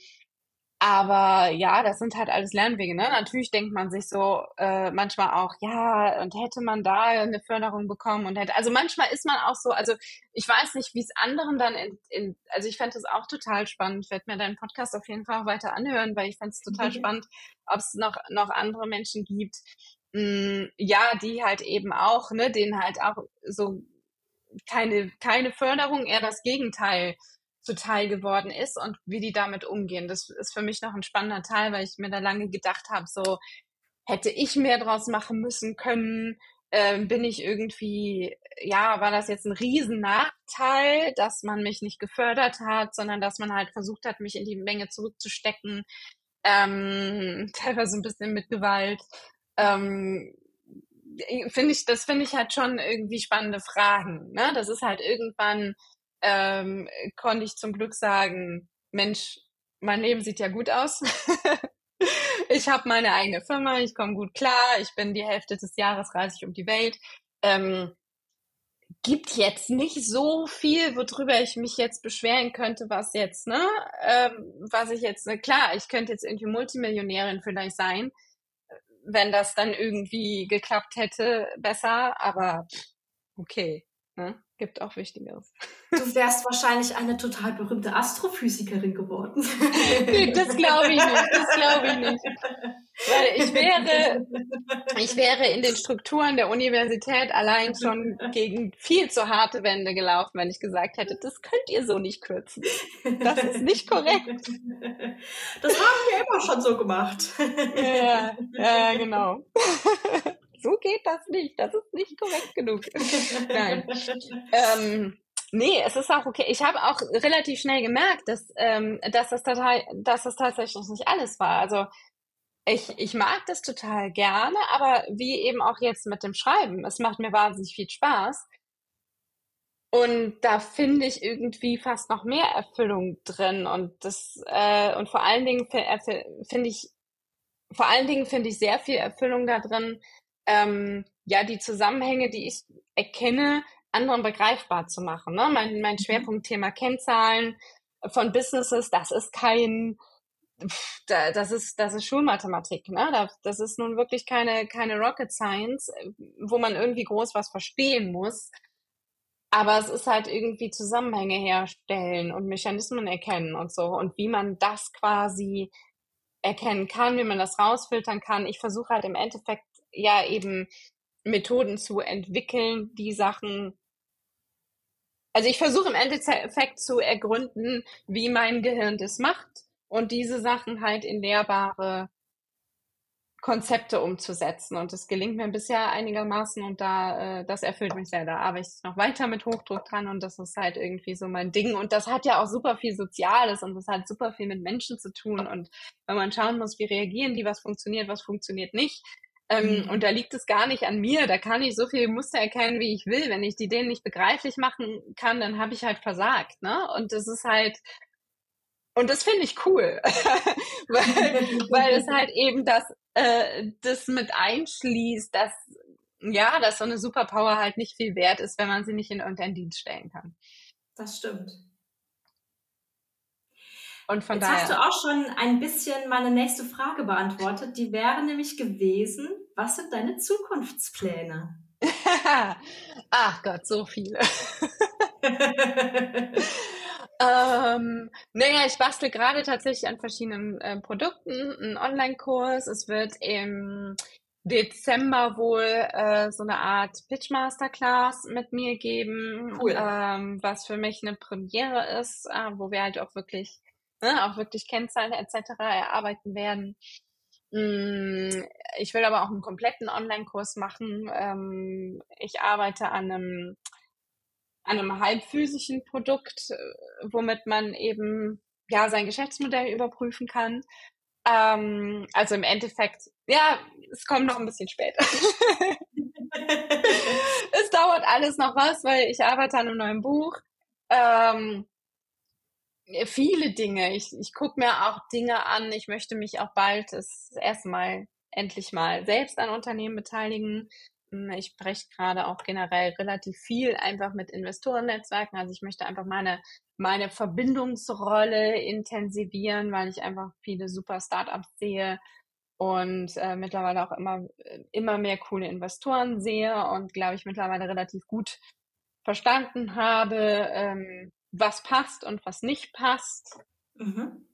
aber ja, das sind halt alles Lernwege. Ne? Natürlich denkt man sich so äh, manchmal auch, ja, und hätte man da eine Förderung bekommen und hätte, also manchmal ist man auch so, also ich weiß nicht, wie es anderen dann in, in also ich fände es auch total spannend, ich werde mir deinen Podcast auf jeden Fall auch weiter anhören, weil ich fände es total mhm. spannend, ob es noch, noch andere Menschen gibt, mh, hm, ja, die halt eben auch, ne, denen halt auch so keine, keine Förderung, eher das Gegenteil zuteil geworden ist und wie die damit umgehen. Das ist für mich noch ein spannender Teil, weil ich mir da lange gedacht habe, so hätte ich mehr draus machen müssen können, ähm, bin ich irgendwie, ja, war das jetzt ein Riesennachteil, dass man mich nicht gefördert hat, sondern dass man halt versucht hat, mich in die Menge zurückzustecken, ähm, *laughs* teilweise ein bisschen mit Gewalt. Ähm, finde ich, das finde ich halt schon irgendwie spannende Fragen. Ne? Das ist halt irgendwann ähm, konnte ich zum Glück sagen, Mensch, mein Leben sieht ja gut aus. *laughs* ich habe meine eigene Firma, ich komme gut klar, ich bin die Hälfte des Jahres reise ich um die Welt. Ähm, gibt jetzt nicht so viel, worüber ich mich jetzt beschweren könnte, was jetzt, ne, ähm, was ich jetzt, ne, klar, ich könnte jetzt irgendwie Multimillionärin vielleicht sein, wenn das dann irgendwie geklappt hätte, besser, aber okay, ne? Gibt auch Wichtigeres. Du wärst wahrscheinlich eine total berühmte Astrophysikerin geworden. nee, das glaube ich nicht. Das glaube ich nicht. Weil ich wäre, ich wäre in den Strukturen der Universität allein schon gegen viel zu harte Wände gelaufen, wenn ich gesagt hätte, das könnt ihr so nicht kürzen. Das ist nicht korrekt. Das haben wir immer schon so gemacht. Ja, ja genau so geht das nicht. Das ist nicht korrekt genug. *laughs* Nein. Ähm, nee, es ist auch okay. Ich habe auch relativ schnell gemerkt, dass, ähm, dass, das total, dass das tatsächlich nicht alles war. Also ich, ich mag das total gerne, aber wie eben auch jetzt mit dem Schreiben, es macht mir wahnsinnig viel Spaß. Und da finde ich irgendwie fast noch mehr Erfüllung drin. Und das, äh, und vor allen Dingen finde ich, vor allen Dingen finde ich sehr viel Erfüllung da drin, ähm, ja, die Zusammenhänge, die ich erkenne, anderen begreifbar zu machen. Ne? Mein, mein mhm. Schwerpunktthema Kennzahlen von Businesses, das ist kein, das ist, das ist Schulmathematik, ne? Das ist nun wirklich keine, keine Rocket Science, wo man irgendwie groß was verstehen muss. Aber es ist halt irgendwie Zusammenhänge herstellen und Mechanismen erkennen und so und wie man das quasi erkennen kann, wie man das rausfiltern kann. Ich versuche halt im Endeffekt ja eben Methoden zu entwickeln, die Sachen. Also ich versuche im Endeffekt zu ergründen, wie mein Gehirn das macht und diese Sachen halt in lehrbare Konzepte umzusetzen. Und das gelingt mir bisher einigermaßen und da, äh, das erfüllt mich sehr. Da arbeite ich noch weiter mit Hochdruck dran und das ist halt irgendwie so mein Ding. Und das hat ja auch super viel Soziales und das hat super viel mit Menschen zu tun. Und wenn man schauen muss, wie reagieren die, was funktioniert, was funktioniert nicht, ähm, mhm. Und da liegt es gar nicht an mir. Da kann ich so viele Muster erkennen, wie ich will. Wenn ich die denen nicht begreiflich machen kann, dann habe ich halt versagt. Ne? Und das ist halt, und das finde ich cool, *laughs* weil, weil es halt eben das, äh, das mit einschließt, dass ja, dass so eine Superpower halt nicht viel wert ist, wenn man sie nicht in irgendeinen Dienst stellen kann. Das stimmt. Und von Jetzt daher. hast du auch schon ein bisschen meine nächste Frage beantwortet. Die wäre nämlich gewesen, was sind deine Zukunftspläne? *laughs* Ach Gott, so viele. *laughs* ähm, naja, ich bastel gerade tatsächlich an verschiedenen äh, Produkten, einen Online-Kurs. Es wird im Dezember wohl äh, so eine Art Pitch Masterclass mit mir geben, cool. ähm, was für mich eine Premiere ist, äh, wo wir halt auch wirklich ne, auch wirklich Kennzahlen etc. erarbeiten werden. Mm, ich will aber auch einen kompletten Online-Kurs machen. Ähm, ich arbeite an einem, an einem halbphysischen Produkt, äh, womit man eben ja sein Geschäftsmodell überprüfen kann. Ähm, also im Endeffekt, ja, es kommt noch ein bisschen später. *laughs* es dauert alles noch was, weil ich arbeite an einem neuen Buch. Ähm, viele Dinge. Ich, ich gucke mir auch Dinge an. Ich möchte mich auch bald das erste Mal endlich mal selbst an Unternehmen beteiligen. Hm, ich spreche gerade auch generell relativ viel einfach mit Investorennetzwerken. Also ich möchte einfach meine, meine Verbindungsrolle intensivieren, weil ich einfach viele super Startups sehe und äh, mittlerweile auch immer, immer mehr coole Investoren sehe und glaube ich mittlerweile relativ gut verstanden habe, ähm, was passt und was nicht passt. Mhm.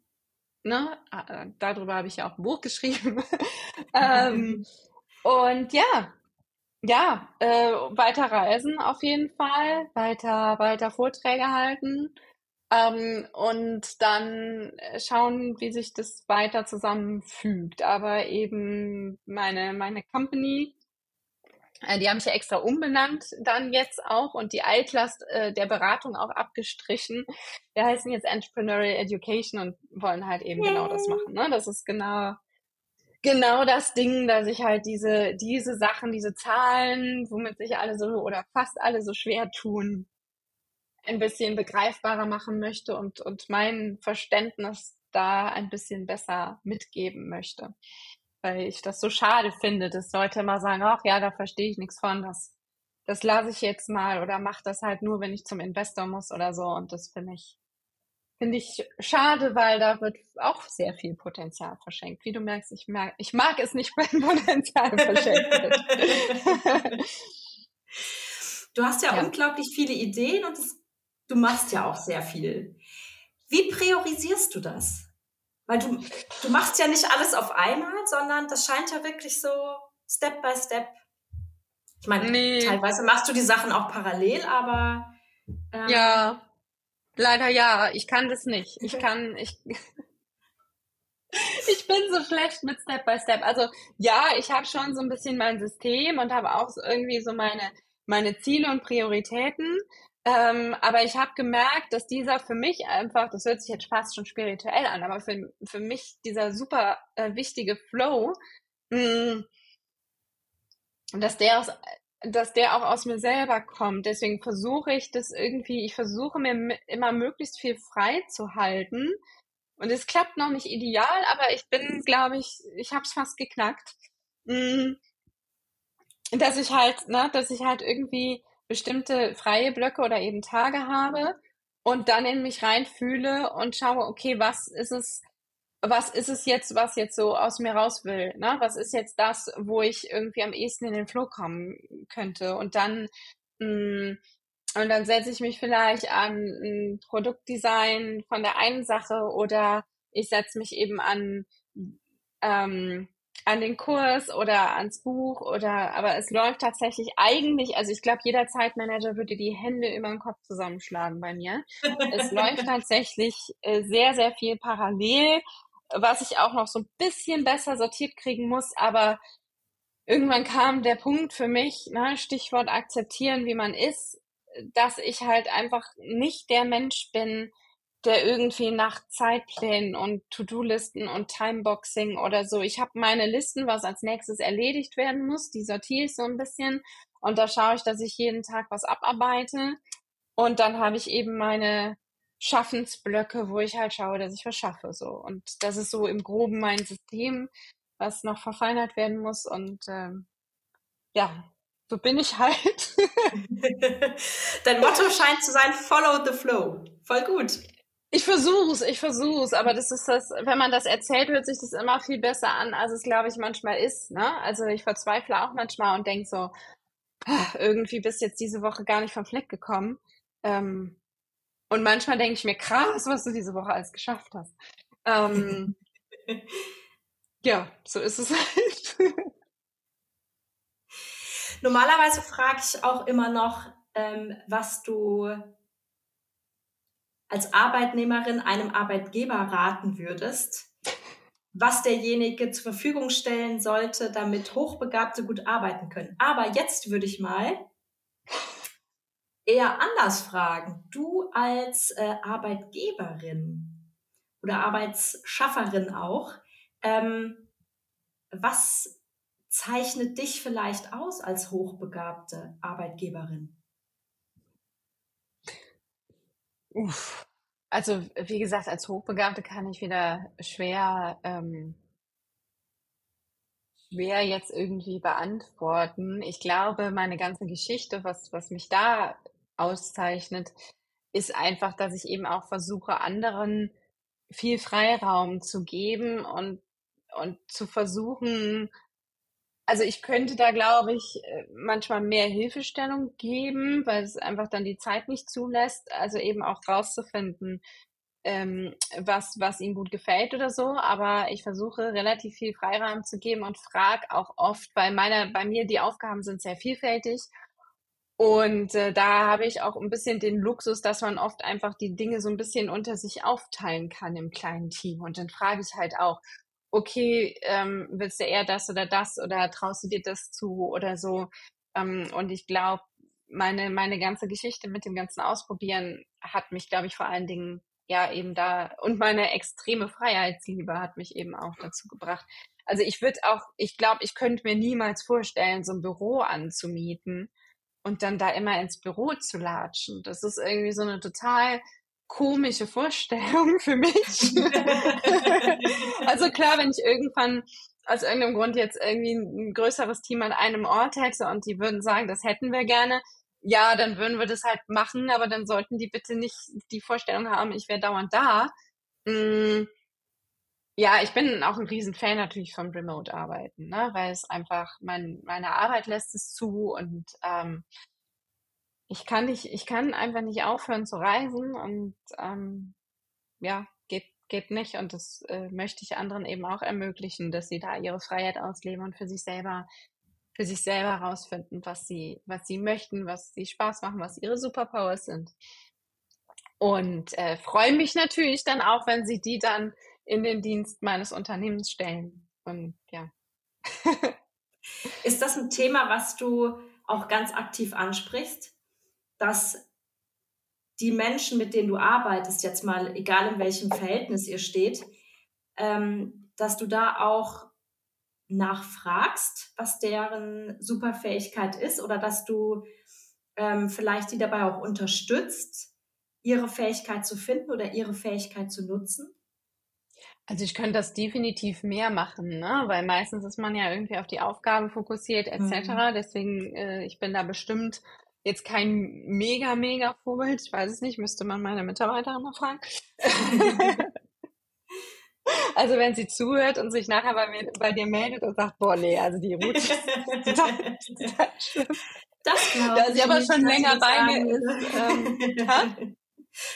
Ne? Ah, äh, darüber habe ich ja auch ein Buch geschrieben. *laughs* ähm, und ja, ja, äh, weiter reisen auf jeden Fall, weiter, weiter Vorträge halten ähm, und dann schauen, wie sich das weiter zusammenfügt. Aber eben meine, meine Company, die haben sich ja extra umbenannt dann jetzt auch und die Altlast äh, der Beratung auch abgestrichen. Wir heißen jetzt Entrepreneurial Education und wollen halt eben genau das machen. Ne? Das ist genau genau das Ding, dass ich halt diese, diese Sachen, diese Zahlen, womit sich alle so oder fast alle so schwer tun, ein bisschen begreifbarer machen möchte und, und mein Verständnis da ein bisschen besser mitgeben möchte. Weil ich das so schade finde, dass Leute immer sagen, ach ja, da verstehe ich nichts von, das, das lasse ich jetzt mal oder mache das halt nur, wenn ich zum Investor muss oder so. Und das finde ich, Finde ich schade, weil da wird auch sehr viel Potenzial verschenkt. Wie du merkst, ich, merk, ich mag es nicht, *laughs* wenn Potenzial verschenkt wird. *laughs* du hast ja, ja, unglaublich viele Ideen und das, du machst ja auch sehr viel. Wie priorisierst du das? Weil du, du machst ja nicht alles auf einmal, sondern das scheint ja wirklich so Step by Step. Ich meine, nee. teilweise machst du die Sachen auch parallel, aber ähm, ja. Leider ja, ich kann das nicht. Ich kann, ich, *laughs* ich bin so schlecht mit Step by Step. Also ja, ich habe schon so ein bisschen mein System und habe auch so irgendwie so meine, meine Ziele und Prioritäten. Ähm, aber ich habe gemerkt, dass dieser für mich einfach, das hört sich jetzt fast schon spirituell an, aber für, für mich dieser super äh, wichtige Flow, mh, mm, dass der aus dass der auch aus mir selber kommt. Deswegen versuche ich das irgendwie, ich versuche mir immer möglichst viel frei zu halten. Und es klappt noch nicht ideal, aber ich bin, glaube ich, ich habe es fast geknackt. Mm. Dass ich halt, ne, dass ich halt irgendwie bestimmte freie Blöcke oder eben Tage habe und dann in mich reinfühle und schaue, okay, was ist es, was ist es jetzt, was jetzt so aus mir raus will? Ne? Was ist jetzt das, wo ich irgendwie am ehesten in den Flow kommen könnte? Und dann, mh, mm, und dann setze ich mich vielleicht an ein Produktdesign von der einen Sache oder ich setze mich eben an, ähm, an den Kurs oder ans Buch oder, aber es läuft tatsächlich eigentlich, also ich glaube, jeder Zeitmanager würde die Hände über den Kopf zusammenschlagen bei mir. es *laughs* läuft tatsächlich äh, sehr, sehr viel parallel was ich auch noch so ein bisschen besser sortiert kriegen muss, aber irgendwann kam der Punkt für mich, ne, Stichwort akzeptieren, wie man ist, dass ich halt einfach nicht der Mensch bin, der irgendwie nach Zeitplänen und To-Do-Listen und Timeboxing oder so. Ich habe meine Listen, was als nächstes erledigt werden muss, die sortiere ich so ein bisschen und da schaue ich, dass ich jeden Tag was abarbeite. Und dann habe ich eben meine Schaffensblöcke, wo ich halt schaue, dass ich was schaffe. So. Und das ist so im Groben mein System, was noch verfeinert werden muss. Und ähm, ja, so bin ich halt. *laughs* Dein Motto scheint zu sein, follow the flow. Voll gut. Ich versuch's, ich versuch's, aber das ist das, wenn man das erzählt, hört sich das immer viel besser an, als es, glaube ich, manchmal ist. Ne? Also ich verzweifle auch manchmal und denke so, ah, irgendwie bist jetzt diese Woche gar nicht vom Fleck gekommen. Ähm, und manchmal denke ich mir, krass, was du diese Woche alles geschafft hast. Ähm, ja, so ist es halt. Normalerweise frage ich auch immer noch, ähm, was du als Arbeitnehmerin einem Arbeitgeber raten würdest, was derjenige zur Verfügung stellen sollte, damit Hochbegabte gut arbeiten können. Aber jetzt würde ich mal eher anders fragen. Du als äh, Arbeitgeberin oder Arbeitsschafferin auch, ähm, was zeichnet dich vielleicht aus als hochbegabte Arbeitgeberin? Uff. Also, wie gesagt, als Hochbegabte kann ich wieder schwer, ähm, schwer jetzt irgendwie beantworten. Ich glaube, meine ganze Geschichte, was, was mich da auszeichnet, ist einfach, dass ich eben auch versuche, anderen viel Freiraum zu geben und, und zu versuchen, also ich könnte da, glaube ich, äh, manchmal mehr Hilfestellung geben, weil es einfach dann die Zeit nicht zulässt. Also eben auch rauszufinden, ähm, was, was ihm gut gefällt oder so. Aber ich versuche relativ viel Freiraum zu geben und frage auch oft, weil meine, bei mir die Aufgaben sind sehr vielfältig. Und äh, da habe ich auch ein bisschen den Luxus, dass man oft einfach die Dinge so ein bisschen unter sich aufteilen kann im kleinen Team. Und dann frage ich halt auch, okay, ähm, willst du eher das oder das oder traust du dir das zu oder so. Ähm, und ich glaube, meine, meine ganze Geschichte mit dem ganzen Ausprobieren hat mich, glaube ich, vor allen Dingen ja eben da und meine extreme Freiheitsliebe hat mich eben auch dazu gebracht. Also ich würde auch, ich glaube, ich könnte mir niemals vorstellen, so ein Büro anzumieten und dann da immer ins Büro zu latschen. Das ist irgendwie so eine total komische Vorstellung für mich. *laughs* also klar, wenn ich irgendwann aus irgendeinem Grund jetzt irgendwie ein größeres Team an einem Ort hätte und die würden sagen, das hätten wir gerne, ja, dann würden wir das halt machen, aber dann sollten die bitte nicht die Vorstellung haben, ich wäre dauernd da. Mm, ja, ich bin auch ein Riesenfan natürlich vom Remote-Arbeiten, ne? weil es einfach, mein, meine Arbeit lässt es zu und ähm, ich kann nicht, ich kann einfach nicht aufhören zu reisen und ähm, ja, geht, geht nicht. Und das äh, möchte ich anderen eben auch ermöglichen, dass sie da ihre Freiheit ausleben und für sich selber, für sich selber herausfinden, was sie, was sie möchten, was sie Spaß machen, was ihre Superpowers sind. Und äh, freue mich natürlich dann auch, wenn sie die dann in den Dienst meines Unternehmens stellen. Und ja. *laughs* Ist das ein Thema, was du auch ganz aktiv ansprichst? Dass die Menschen, mit denen du arbeitest, jetzt mal, egal in welchem Verhältnis ihr steht, ähm, dass du da auch nachfragst, was deren Superfähigkeit ist oder dass du ähm, vielleicht die dabei auch unterstützt, ihre Fähigkeit zu finden oder ihre Fähigkeit zu nutzen? Also ich könnte das definitiv mehr machen, ne? weil meistens ist man ja irgendwie auf die Aufgabe fokussiert etc. Mhm. Deswegen, äh, ich bin da bestimmt jetzt kein mega, mega Vorbild. Ich weiß es nicht, müsste man meine Mitarbeiterin mal fragen. *laughs* also wenn sie zuhört und sich nachher bei, mir, bei dir meldet und sagt, boah, nee, also die Ruth *laughs* ist Das glaube ich. Da sie aber schon länger bei mir ist. Ähm,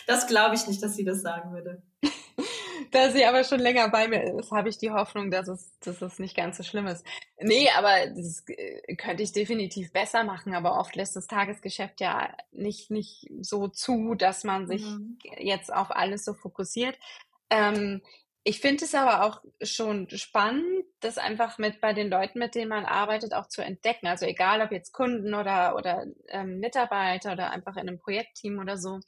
das glaube ich nicht, dass sie das sagen würde. Da sie aber schon länger bei mir ist, habe ich die Hoffnung, dass es, dass es nicht ganz so schlimm ist. Nee, aber das äh, könnte ich definitiv besser machen, aber oft lässt das Tagesgeschäft ja nicht, nicht so zu, dass man sich mhm. jetzt auf alles so fokussiert. Ähm, ich finde es aber auch schon spannend, das einfach mit bei den Leuten, mit denen man arbeitet, auch zu entdecken. Also egal ob jetzt Kunden oder, oder ähm, Mitarbeiter oder einfach in einem Projektteam oder so,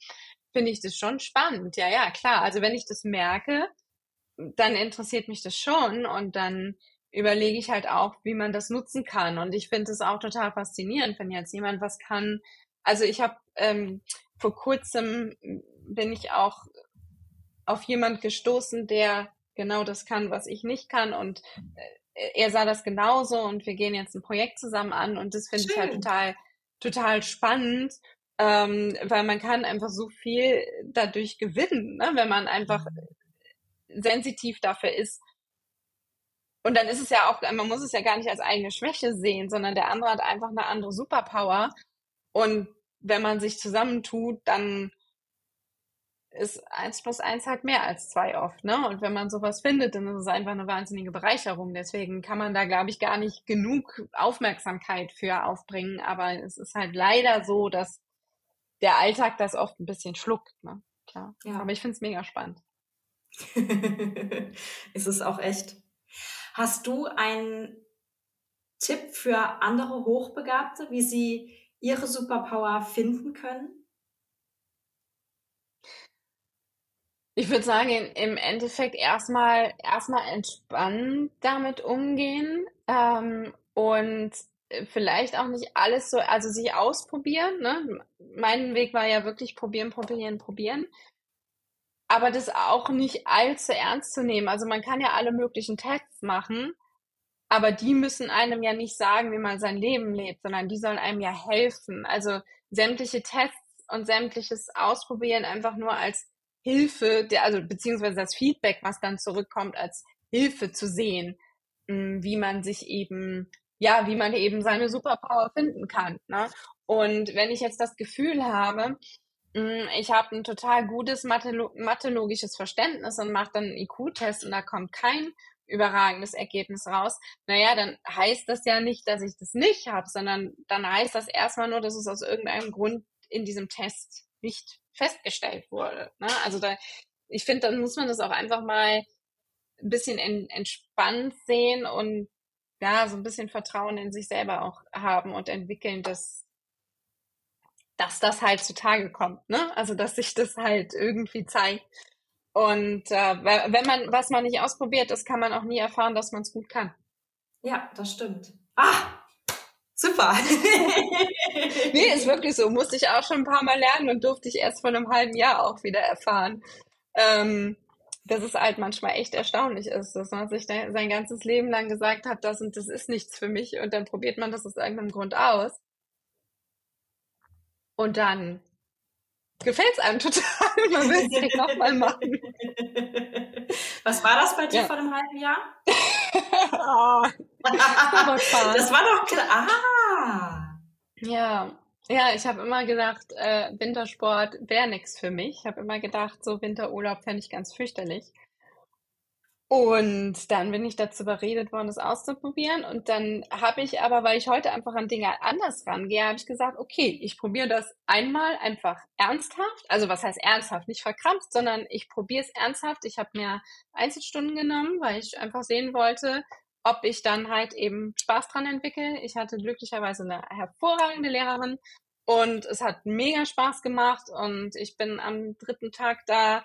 finde ich das schon spannend. Ja, ja, klar. Also wenn ich das merke, dann interessiert mich das schon und dann überlege ich halt auch, wie man das nutzen kann. Und ich finde es auch total faszinierend, wenn jetzt jemand was kann. Also ich habe ähm, vor kurzem bin ich auch auf jemand gestoßen, der genau das kann, was ich nicht kann und äh, er sah das genauso und wir gehen jetzt ein Projekt zusammen an und das finde ich halt total total spannend ähm, weil man kann einfach so viel dadurch gewinnen, ne? wenn man einfach sensitiv dafür ist. Und dann ist es ja auch, man muss es ja gar nicht als eigene Schwäche sehen, sondern der andere hat einfach eine andere Superpower. Und wenn man sich zusammentut, dann ist eins plus eins halt mehr als zwei oft, ne? Und wenn man sowas findet, dann ist es einfach eine wahnsinnige Bereicherung. Deswegen kann man da, glaube ich, gar nicht genug Aufmerksamkeit für aufbringen. Aber es ist halt leider so, dass der Alltag das oft ein bisschen schluckt. Ne? Ja. Aber ich finde es mega spannend. *laughs* ist es auch echt. Hast du einen Tipp für andere Hochbegabte, wie sie ihre Superpower finden können? Ich würde sagen, im Endeffekt erstmal erstmal entspannt damit umgehen ähm, und vielleicht auch nicht alles so, also sich ausprobieren. Ne? Mein Weg war ja wirklich probieren, probieren, probieren. aber das auch nicht allzu ernst zu nehmen. Also man kann ja alle möglichen Tests machen, aber die müssen einem ja nicht sagen, wie man sein Leben lebt, sondern die sollen einem ja helfen. Also sämtliche Tests und sämtliches Ausprobieren einfach nur als Hilfe, der, also beziehungsweise das Feedback, was dann zurückkommt, als Hilfe zu sehen, hm, wie man sich eben, ja, wie man eben seine Superpower finden kann. Ne? Und wenn ich jetzt das Gefühl habe, hm, ich habe ein total gutes mathologisches Verständnis und mache dann einen IQ-Test und da kommt kein überragendes Ergebnis raus, naja, dann heißt das ja nicht, dass ich das nicht habe, sondern dann heißt das erstmal nur, dass es aus irgendeinem Grund in diesem Test nicht festgestellt wurde. Ne? Also da, ich finde, dann muss man das auch einfach mal ein bisschen entspannt sehen und ja, so ein bisschen Vertrauen in sich selber auch haben und entwickeln, dass, dass das halt zutage kommt, ne? Also dass sich das halt irgendwie zeigt. Und äh, wenn man was man nicht ausprobiert, das kann man auch nie erfahren, dass man es gut kann. Ja, das stimmt. Ah, super. *laughs* nee, ist wirklich so. Musste ich auch schon ein paar Mal lernen und durfte ich erst vor einem halben Jahr auch wieder erfahren. Ähm, dass es halt manchmal echt erstaunlich ist, dass man sich sein ganzes Leben lang gesagt hat, das und das ist nichts für mich und dann probiert man das aus irgendeinem Grund aus. Und dann gefällt es einem *laughs* total. Man will es direkt nochmal machen. *laughs* Was war das bei dir ja. vor einem halben Jahr? *laughs* oh, das war doch klar. Ah. Ja, ja, ich habe immer gedacht, äh, Wintersport wäre nichts für mich. Ich habe immer gedacht, so Winterurlaub fände ich ganz fürchterlich. Und dann bin ich dazu überredet worden, das auszuprobieren. Und dann habe ich aber, weil ich heute einfach an Dinge anders rangehe, habe ich gesagt, okay, ich probiere das einmal einfach ernsthaft. Also was heißt ernsthaft? Nicht verkrampft, sondern ich probiere es ernsthaft. Ich habe mir Einzelstunden genommen, weil ich einfach sehen wollte, ob ich dann halt eben Spaß dran entwickle. Ich hatte glücklicherweise eine hervorragende Lehrerin und es hat mega Spaß gemacht und ich bin am dritten Tag da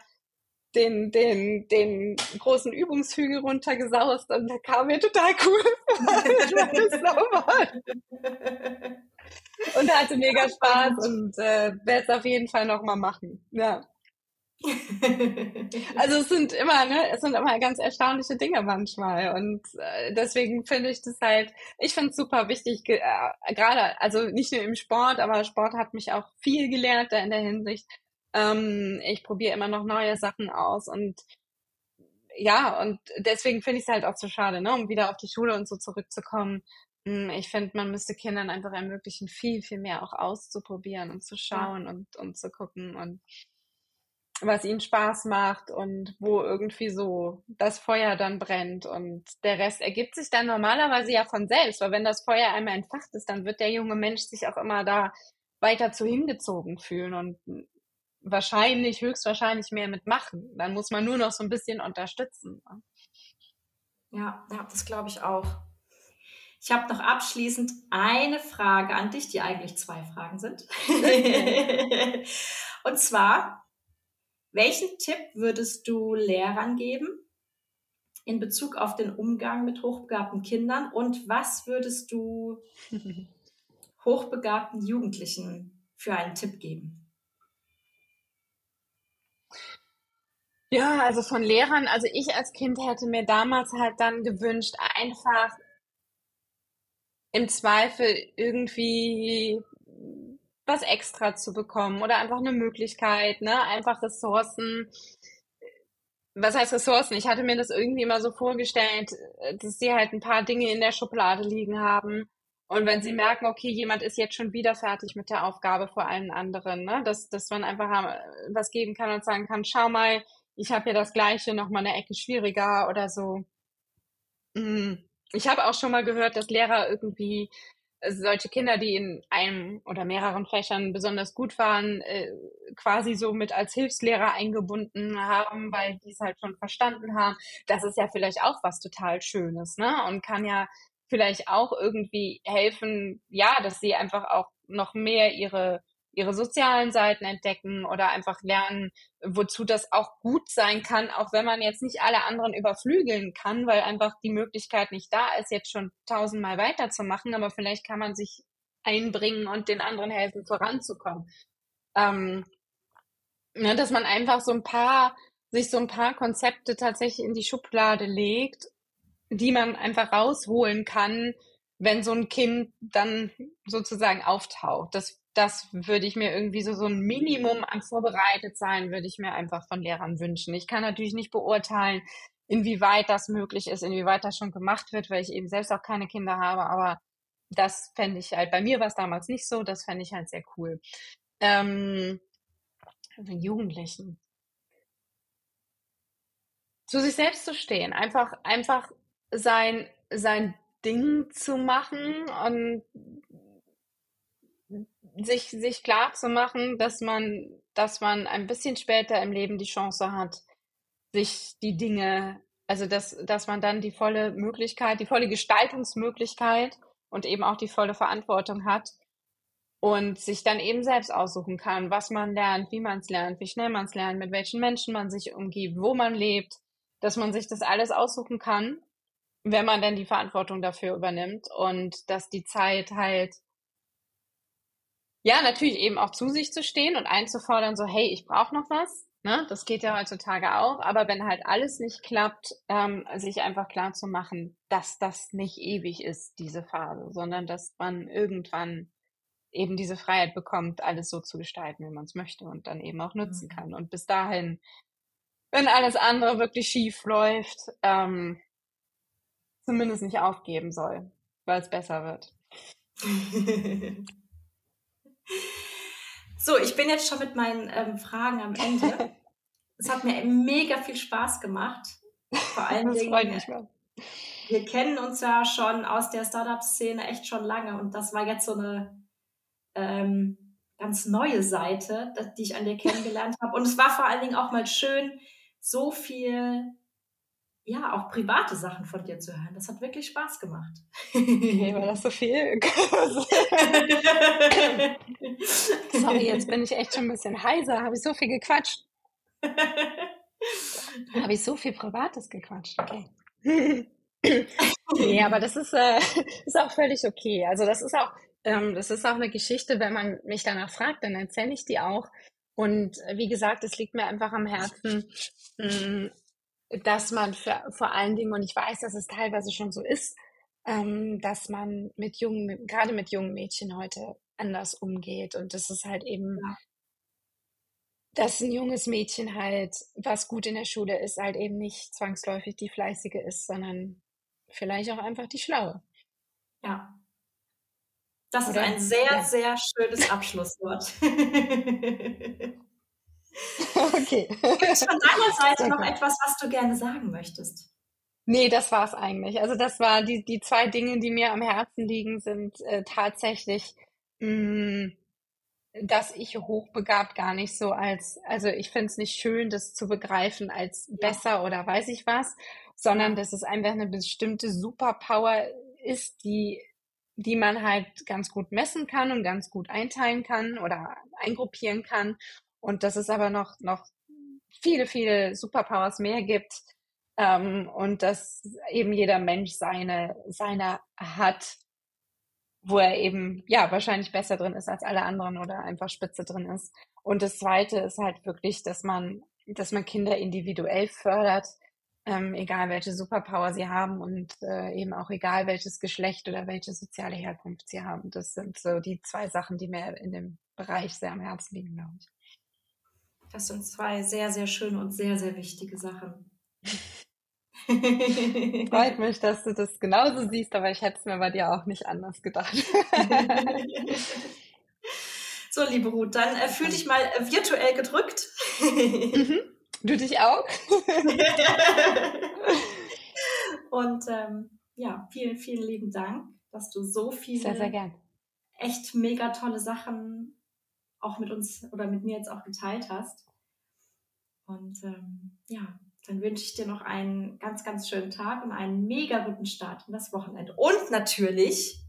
den, den, den großen Übungshügel runtergesaust und da kam mir total cool. *laughs* und hatte mega Spaß und äh, werde es auf jeden Fall nochmal machen. Ja. *laughs* also es sind immer, ne, es sind immer ganz erstaunliche Dinge manchmal und äh, deswegen finde ich das halt, ich finde es super wichtig, äh, gerade, also nicht nur im Sport, aber Sport hat mich auch viel gelehrt da in der Hinsicht. Ähm, ich probiere immer noch neue Sachen aus und ja, und deswegen finde ich es halt auch so schade, ne, um wieder auf die Schule und so zurückzukommen. Hm, ich finde, man müsste Kindern einfach ermöglichen, viel, viel mehr auch auszuprobieren und zu schauen ja. und, und zu gucken und was ihnen Spaß macht und wo irgendwie so das Feuer dann brennt und der Rest ergibt sich dann normalerweise ja von selbst, weil wenn das Feuer einmal entfacht ist, dann wird der junge Mensch sich auch immer da weiter zu hingezogen fühlen und wahrscheinlich, höchstwahrscheinlich mehr mitmachen. Dann muss man nur noch so ein bisschen unterstützen. Ne? Ja, ja, das glaube ich auch. Ich habe noch abschließend eine Frage an dich, die eigentlich zwei Fragen sind. *laughs* und zwar, welchen Tipp würdest du Lehrern geben in Bezug auf den Umgang mit hochbegabten Kindern und was würdest du *laughs* hochbegabten Jugendlichen für einen Tipp geben? Ja, also von Lehrern, also ich als Kind hätte mir damals halt dann gewünscht, einfach im Zweifel irgendwie was extra zu bekommen oder einfach eine Möglichkeit, ne? Einfach Ressourcen. Was heißt Ressourcen? Ich hatte mir das irgendwie immer so vorgestellt, dass sie halt ein paar Dinge in der Schublade liegen haben. Und wenn sie merken, okay, jemand ist jetzt schon wieder fertig mit der Aufgabe vor allen anderen, ne? dass, dass man einfach was geben kann und sagen kann, schau mal, ich habe hier das Gleiche, noch mal eine Ecke schwieriger oder so. Mhm. Ich habe auch schon mal gehört, dass Lehrer irgendwie solche Kinder, die in einem oder mehreren Fächern besonders gut waren, äh, quasi so mit als Hilfslehrer eingebunden haben, weil die es halt schon verstanden haben. Das ist ja vielleicht auch was total Schönes, ne? Und kann ja vielleicht auch irgendwie helfen, ja, dass sie einfach auch noch mehr ihre ihre sozialen Seiten entdecken oder einfach lernen, wozu das auch gut sein kann, auch wenn man jetzt nicht alle anderen überflügeln kann, weil einfach die Möglichkeit nicht da ist, jetzt schon tausendmal weiterzumachen, aber vielleicht kann man sich einbringen und den anderen helfen, voranzukommen. Ähm, ne, dass man einfach so ein paar sich so ein paar Konzepte tatsächlich in die Schublade legt, die man einfach rausholen kann, wenn so ein Kind dann sozusagen auftaucht. Das, das würde ich mir irgendwie so, so ein Minimum an vorbereitet sein, würde ich mir einfach von Lehrern wünschen. Ich kann natürlich nicht beurteilen, inwieweit das möglich ist, inwieweit das schon gemacht wird, weil ich eben selbst auch keine Kinder habe, aber das fände ich halt, bei mir war es damals nicht so, das fände ich halt sehr cool. Ähm, Jugendlichen. Zu sich selbst zu stehen, einfach, einfach sein, sein Ding zu machen und sich, sich klar zu machen, dass man, dass man ein bisschen später im Leben die Chance hat, sich die Dinge, also dass, dass man dann die volle Möglichkeit, die volle Gestaltungsmöglichkeit und eben auch die volle Verantwortung hat und sich dann eben selbst aussuchen kann, was man lernt, wie man es lernt, wie schnell man es lernt, mit welchen Menschen man sich umgibt, wo man lebt, dass man sich das alles aussuchen kann, wenn man dann die Verantwortung dafür übernimmt und dass die Zeit halt ja, natürlich eben auch zu sich zu stehen und einzufordern, so, hey, ich brauche noch was. Ne? Das geht ja heutzutage auch. Aber wenn halt alles nicht klappt, ähm, sich einfach klar zu machen, dass das nicht ewig ist, diese Phase, sondern dass man irgendwann eben diese Freiheit bekommt, alles so zu gestalten, wie man es möchte und dann eben auch nutzen mhm. kann. Und bis dahin, wenn alles andere wirklich schief läuft, ähm, zumindest nicht aufgeben soll, weil es besser wird. *laughs* So, ich bin jetzt schon mit meinen ähm, Fragen am Ende. *laughs* es hat mir mega viel Spaß gemacht. Vor allen das Dingen. Mich mal. Wir kennen uns ja schon aus der Startup-Szene echt schon lange und das war jetzt so eine ähm, ganz neue Seite, die ich an dir kennengelernt habe. Und es war vor allen Dingen auch mal schön, so viel ja, auch private Sachen von dir zu hören. Das hat wirklich Spaß gemacht. Okay, war das so viel? *laughs* Sorry, jetzt bin ich echt schon ein bisschen heiser. Habe ich so viel gequatscht? Habe ich so viel Privates gequatscht? Okay. nee, aber das ist, äh, ist auch völlig okay. Also das ist auch, ähm, das ist auch eine Geschichte, wenn man mich danach fragt, dann erzähle ich die auch. Und wie gesagt, es liegt mir einfach am Herzen, mh, dass man für, vor allen Dingen, und ich weiß, dass es teilweise schon so ist, ähm, dass man mit jungen, gerade mit jungen Mädchen heute anders umgeht. Und das ist halt eben, ja. dass ein junges Mädchen halt, was gut in der Schule ist, halt eben nicht zwangsläufig die Fleißige ist, sondern vielleicht auch einfach die Schlaue. Ja. Das Oder? ist ein sehr, ja. sehr schönes Abschlusswort. *laughs* *laughs* Okay. Gibt es von deiner Seite noch etwas, was du gerne sagen möchtest? Nee, das war es eigentlich. Also das war die, die zwei Dinge, die mir am Herzen liegen, sind äh, tatsächlich, mh, mm, dass ich hochbegabt gar nicht so als, also ich finde es nicht schön, das zu begreifen als ja. besser oder weiß ich was, sondern dass es einfach eine bestimmte Superpower ist, die die man halt ganz gut messen kann und ganz gut einteilen kann oder eingruppieren kann und dass es aber noch, noch viele, viele Superpowers mehr gibt ähm, und dass eben jeder Mensch seine, seine hat, wo er eben ja wahrscheinlich besser drin ist als alle anderen oder einfach spitze drin ist. Und das Zweite ist halt wirklich, dass man, dass man Kinder individuell fördert, ähm, egal welche Superpower sie haben und äh, eben auch egal welches Geschlecht oder welche soziale Herkunft sie haben. Das sind so die zwei Sachen, die mir in dem Bereich sehr am Herzen liegen, glaube ich. Das sind zwei sehr, sehr schöne und sehr, sehr wichtige Sachen. *laughs* Freut mich, dass du das genauso siehst, aber ich hätte es mir bei dir auch nicht anders gedacht. *laughs* so, liebe Ruth, dann äh, fühl dich mal äh, virtuell gedrückt. Mhm. Du dich auch? *laughs* und ähm, ja, vielen, vielen lieben Dank, dass du so viele sehr, sehr echt mega tolle Sachen auch mit uns oder mit mir jetzt auch geteilt hast. Und ähm, ja, dann wünsche ich dir noch einen ganz, ganz schönen Tag und einen mega guten Start in das Wochenende. Und natürlich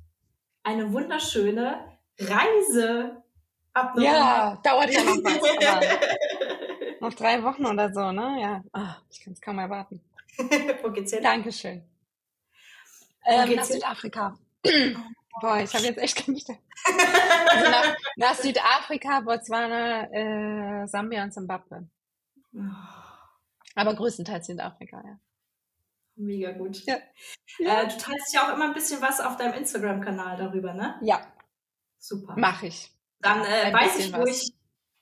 eine wunderschöne Reise. Ab ja, dauert ja noch *laughs* was. noch drei Wochen oder so, ne? Ja, oh, ich kann es kaum erwarten. Wo geht's hin? Dankeschön. Ähm, nach Südafrika. Boah, ich habe jetzt echt keine also nach, nach, Südafrika, Botswana, äh, Sambia und Zimbabwe. Aber größtenteils Südafrika, ja. Mega gut. Ja. Äh, du teilst ja auch immer ein bisschen was auf deinem Instagram-Kanal darüber, ne? Ja. Super. Mache ich. Dann äh, weiß ich, wo was. ich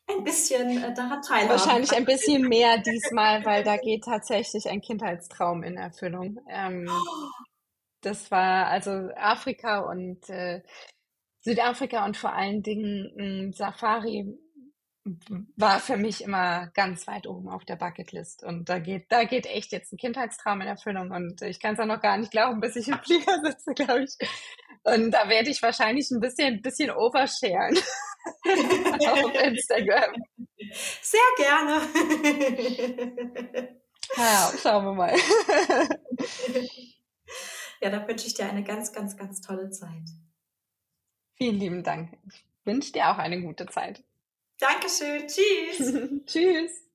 ein bisschen äh, daran teilhabe. Wahrscheinlich ein bisschen mehr diesmal, weil da geht tatsächlich ein Kindheitstraum in Erfüllung. Ähm, *gasps* das war also Afrika und äh, Südafrika und vor allen Dingen ein Safari war für mich immer ganz weit oben auf der Bucketlist. Und da geht, da geht echt jetzt ein Kindheitstraum in Erfüllung. Und ich kann es auch noch gar nicht glauben, bis ich im *laughs* Flieger sitze, glaube ich. Und da werde ich wahrscheinlich ein bisschen, ein bisschen oversharen *laughs* auf Instagram. Sehr gerne. ja, schauen wir mal. *laughs* ja, da wünsche ich dir eine ganz, ganz, ganz tolle Zeit. Vielen lieben Dank. Ich wünsche dir auch eine gute Zeit. Dankeschön. Tschüss. *laughs* Tschüss.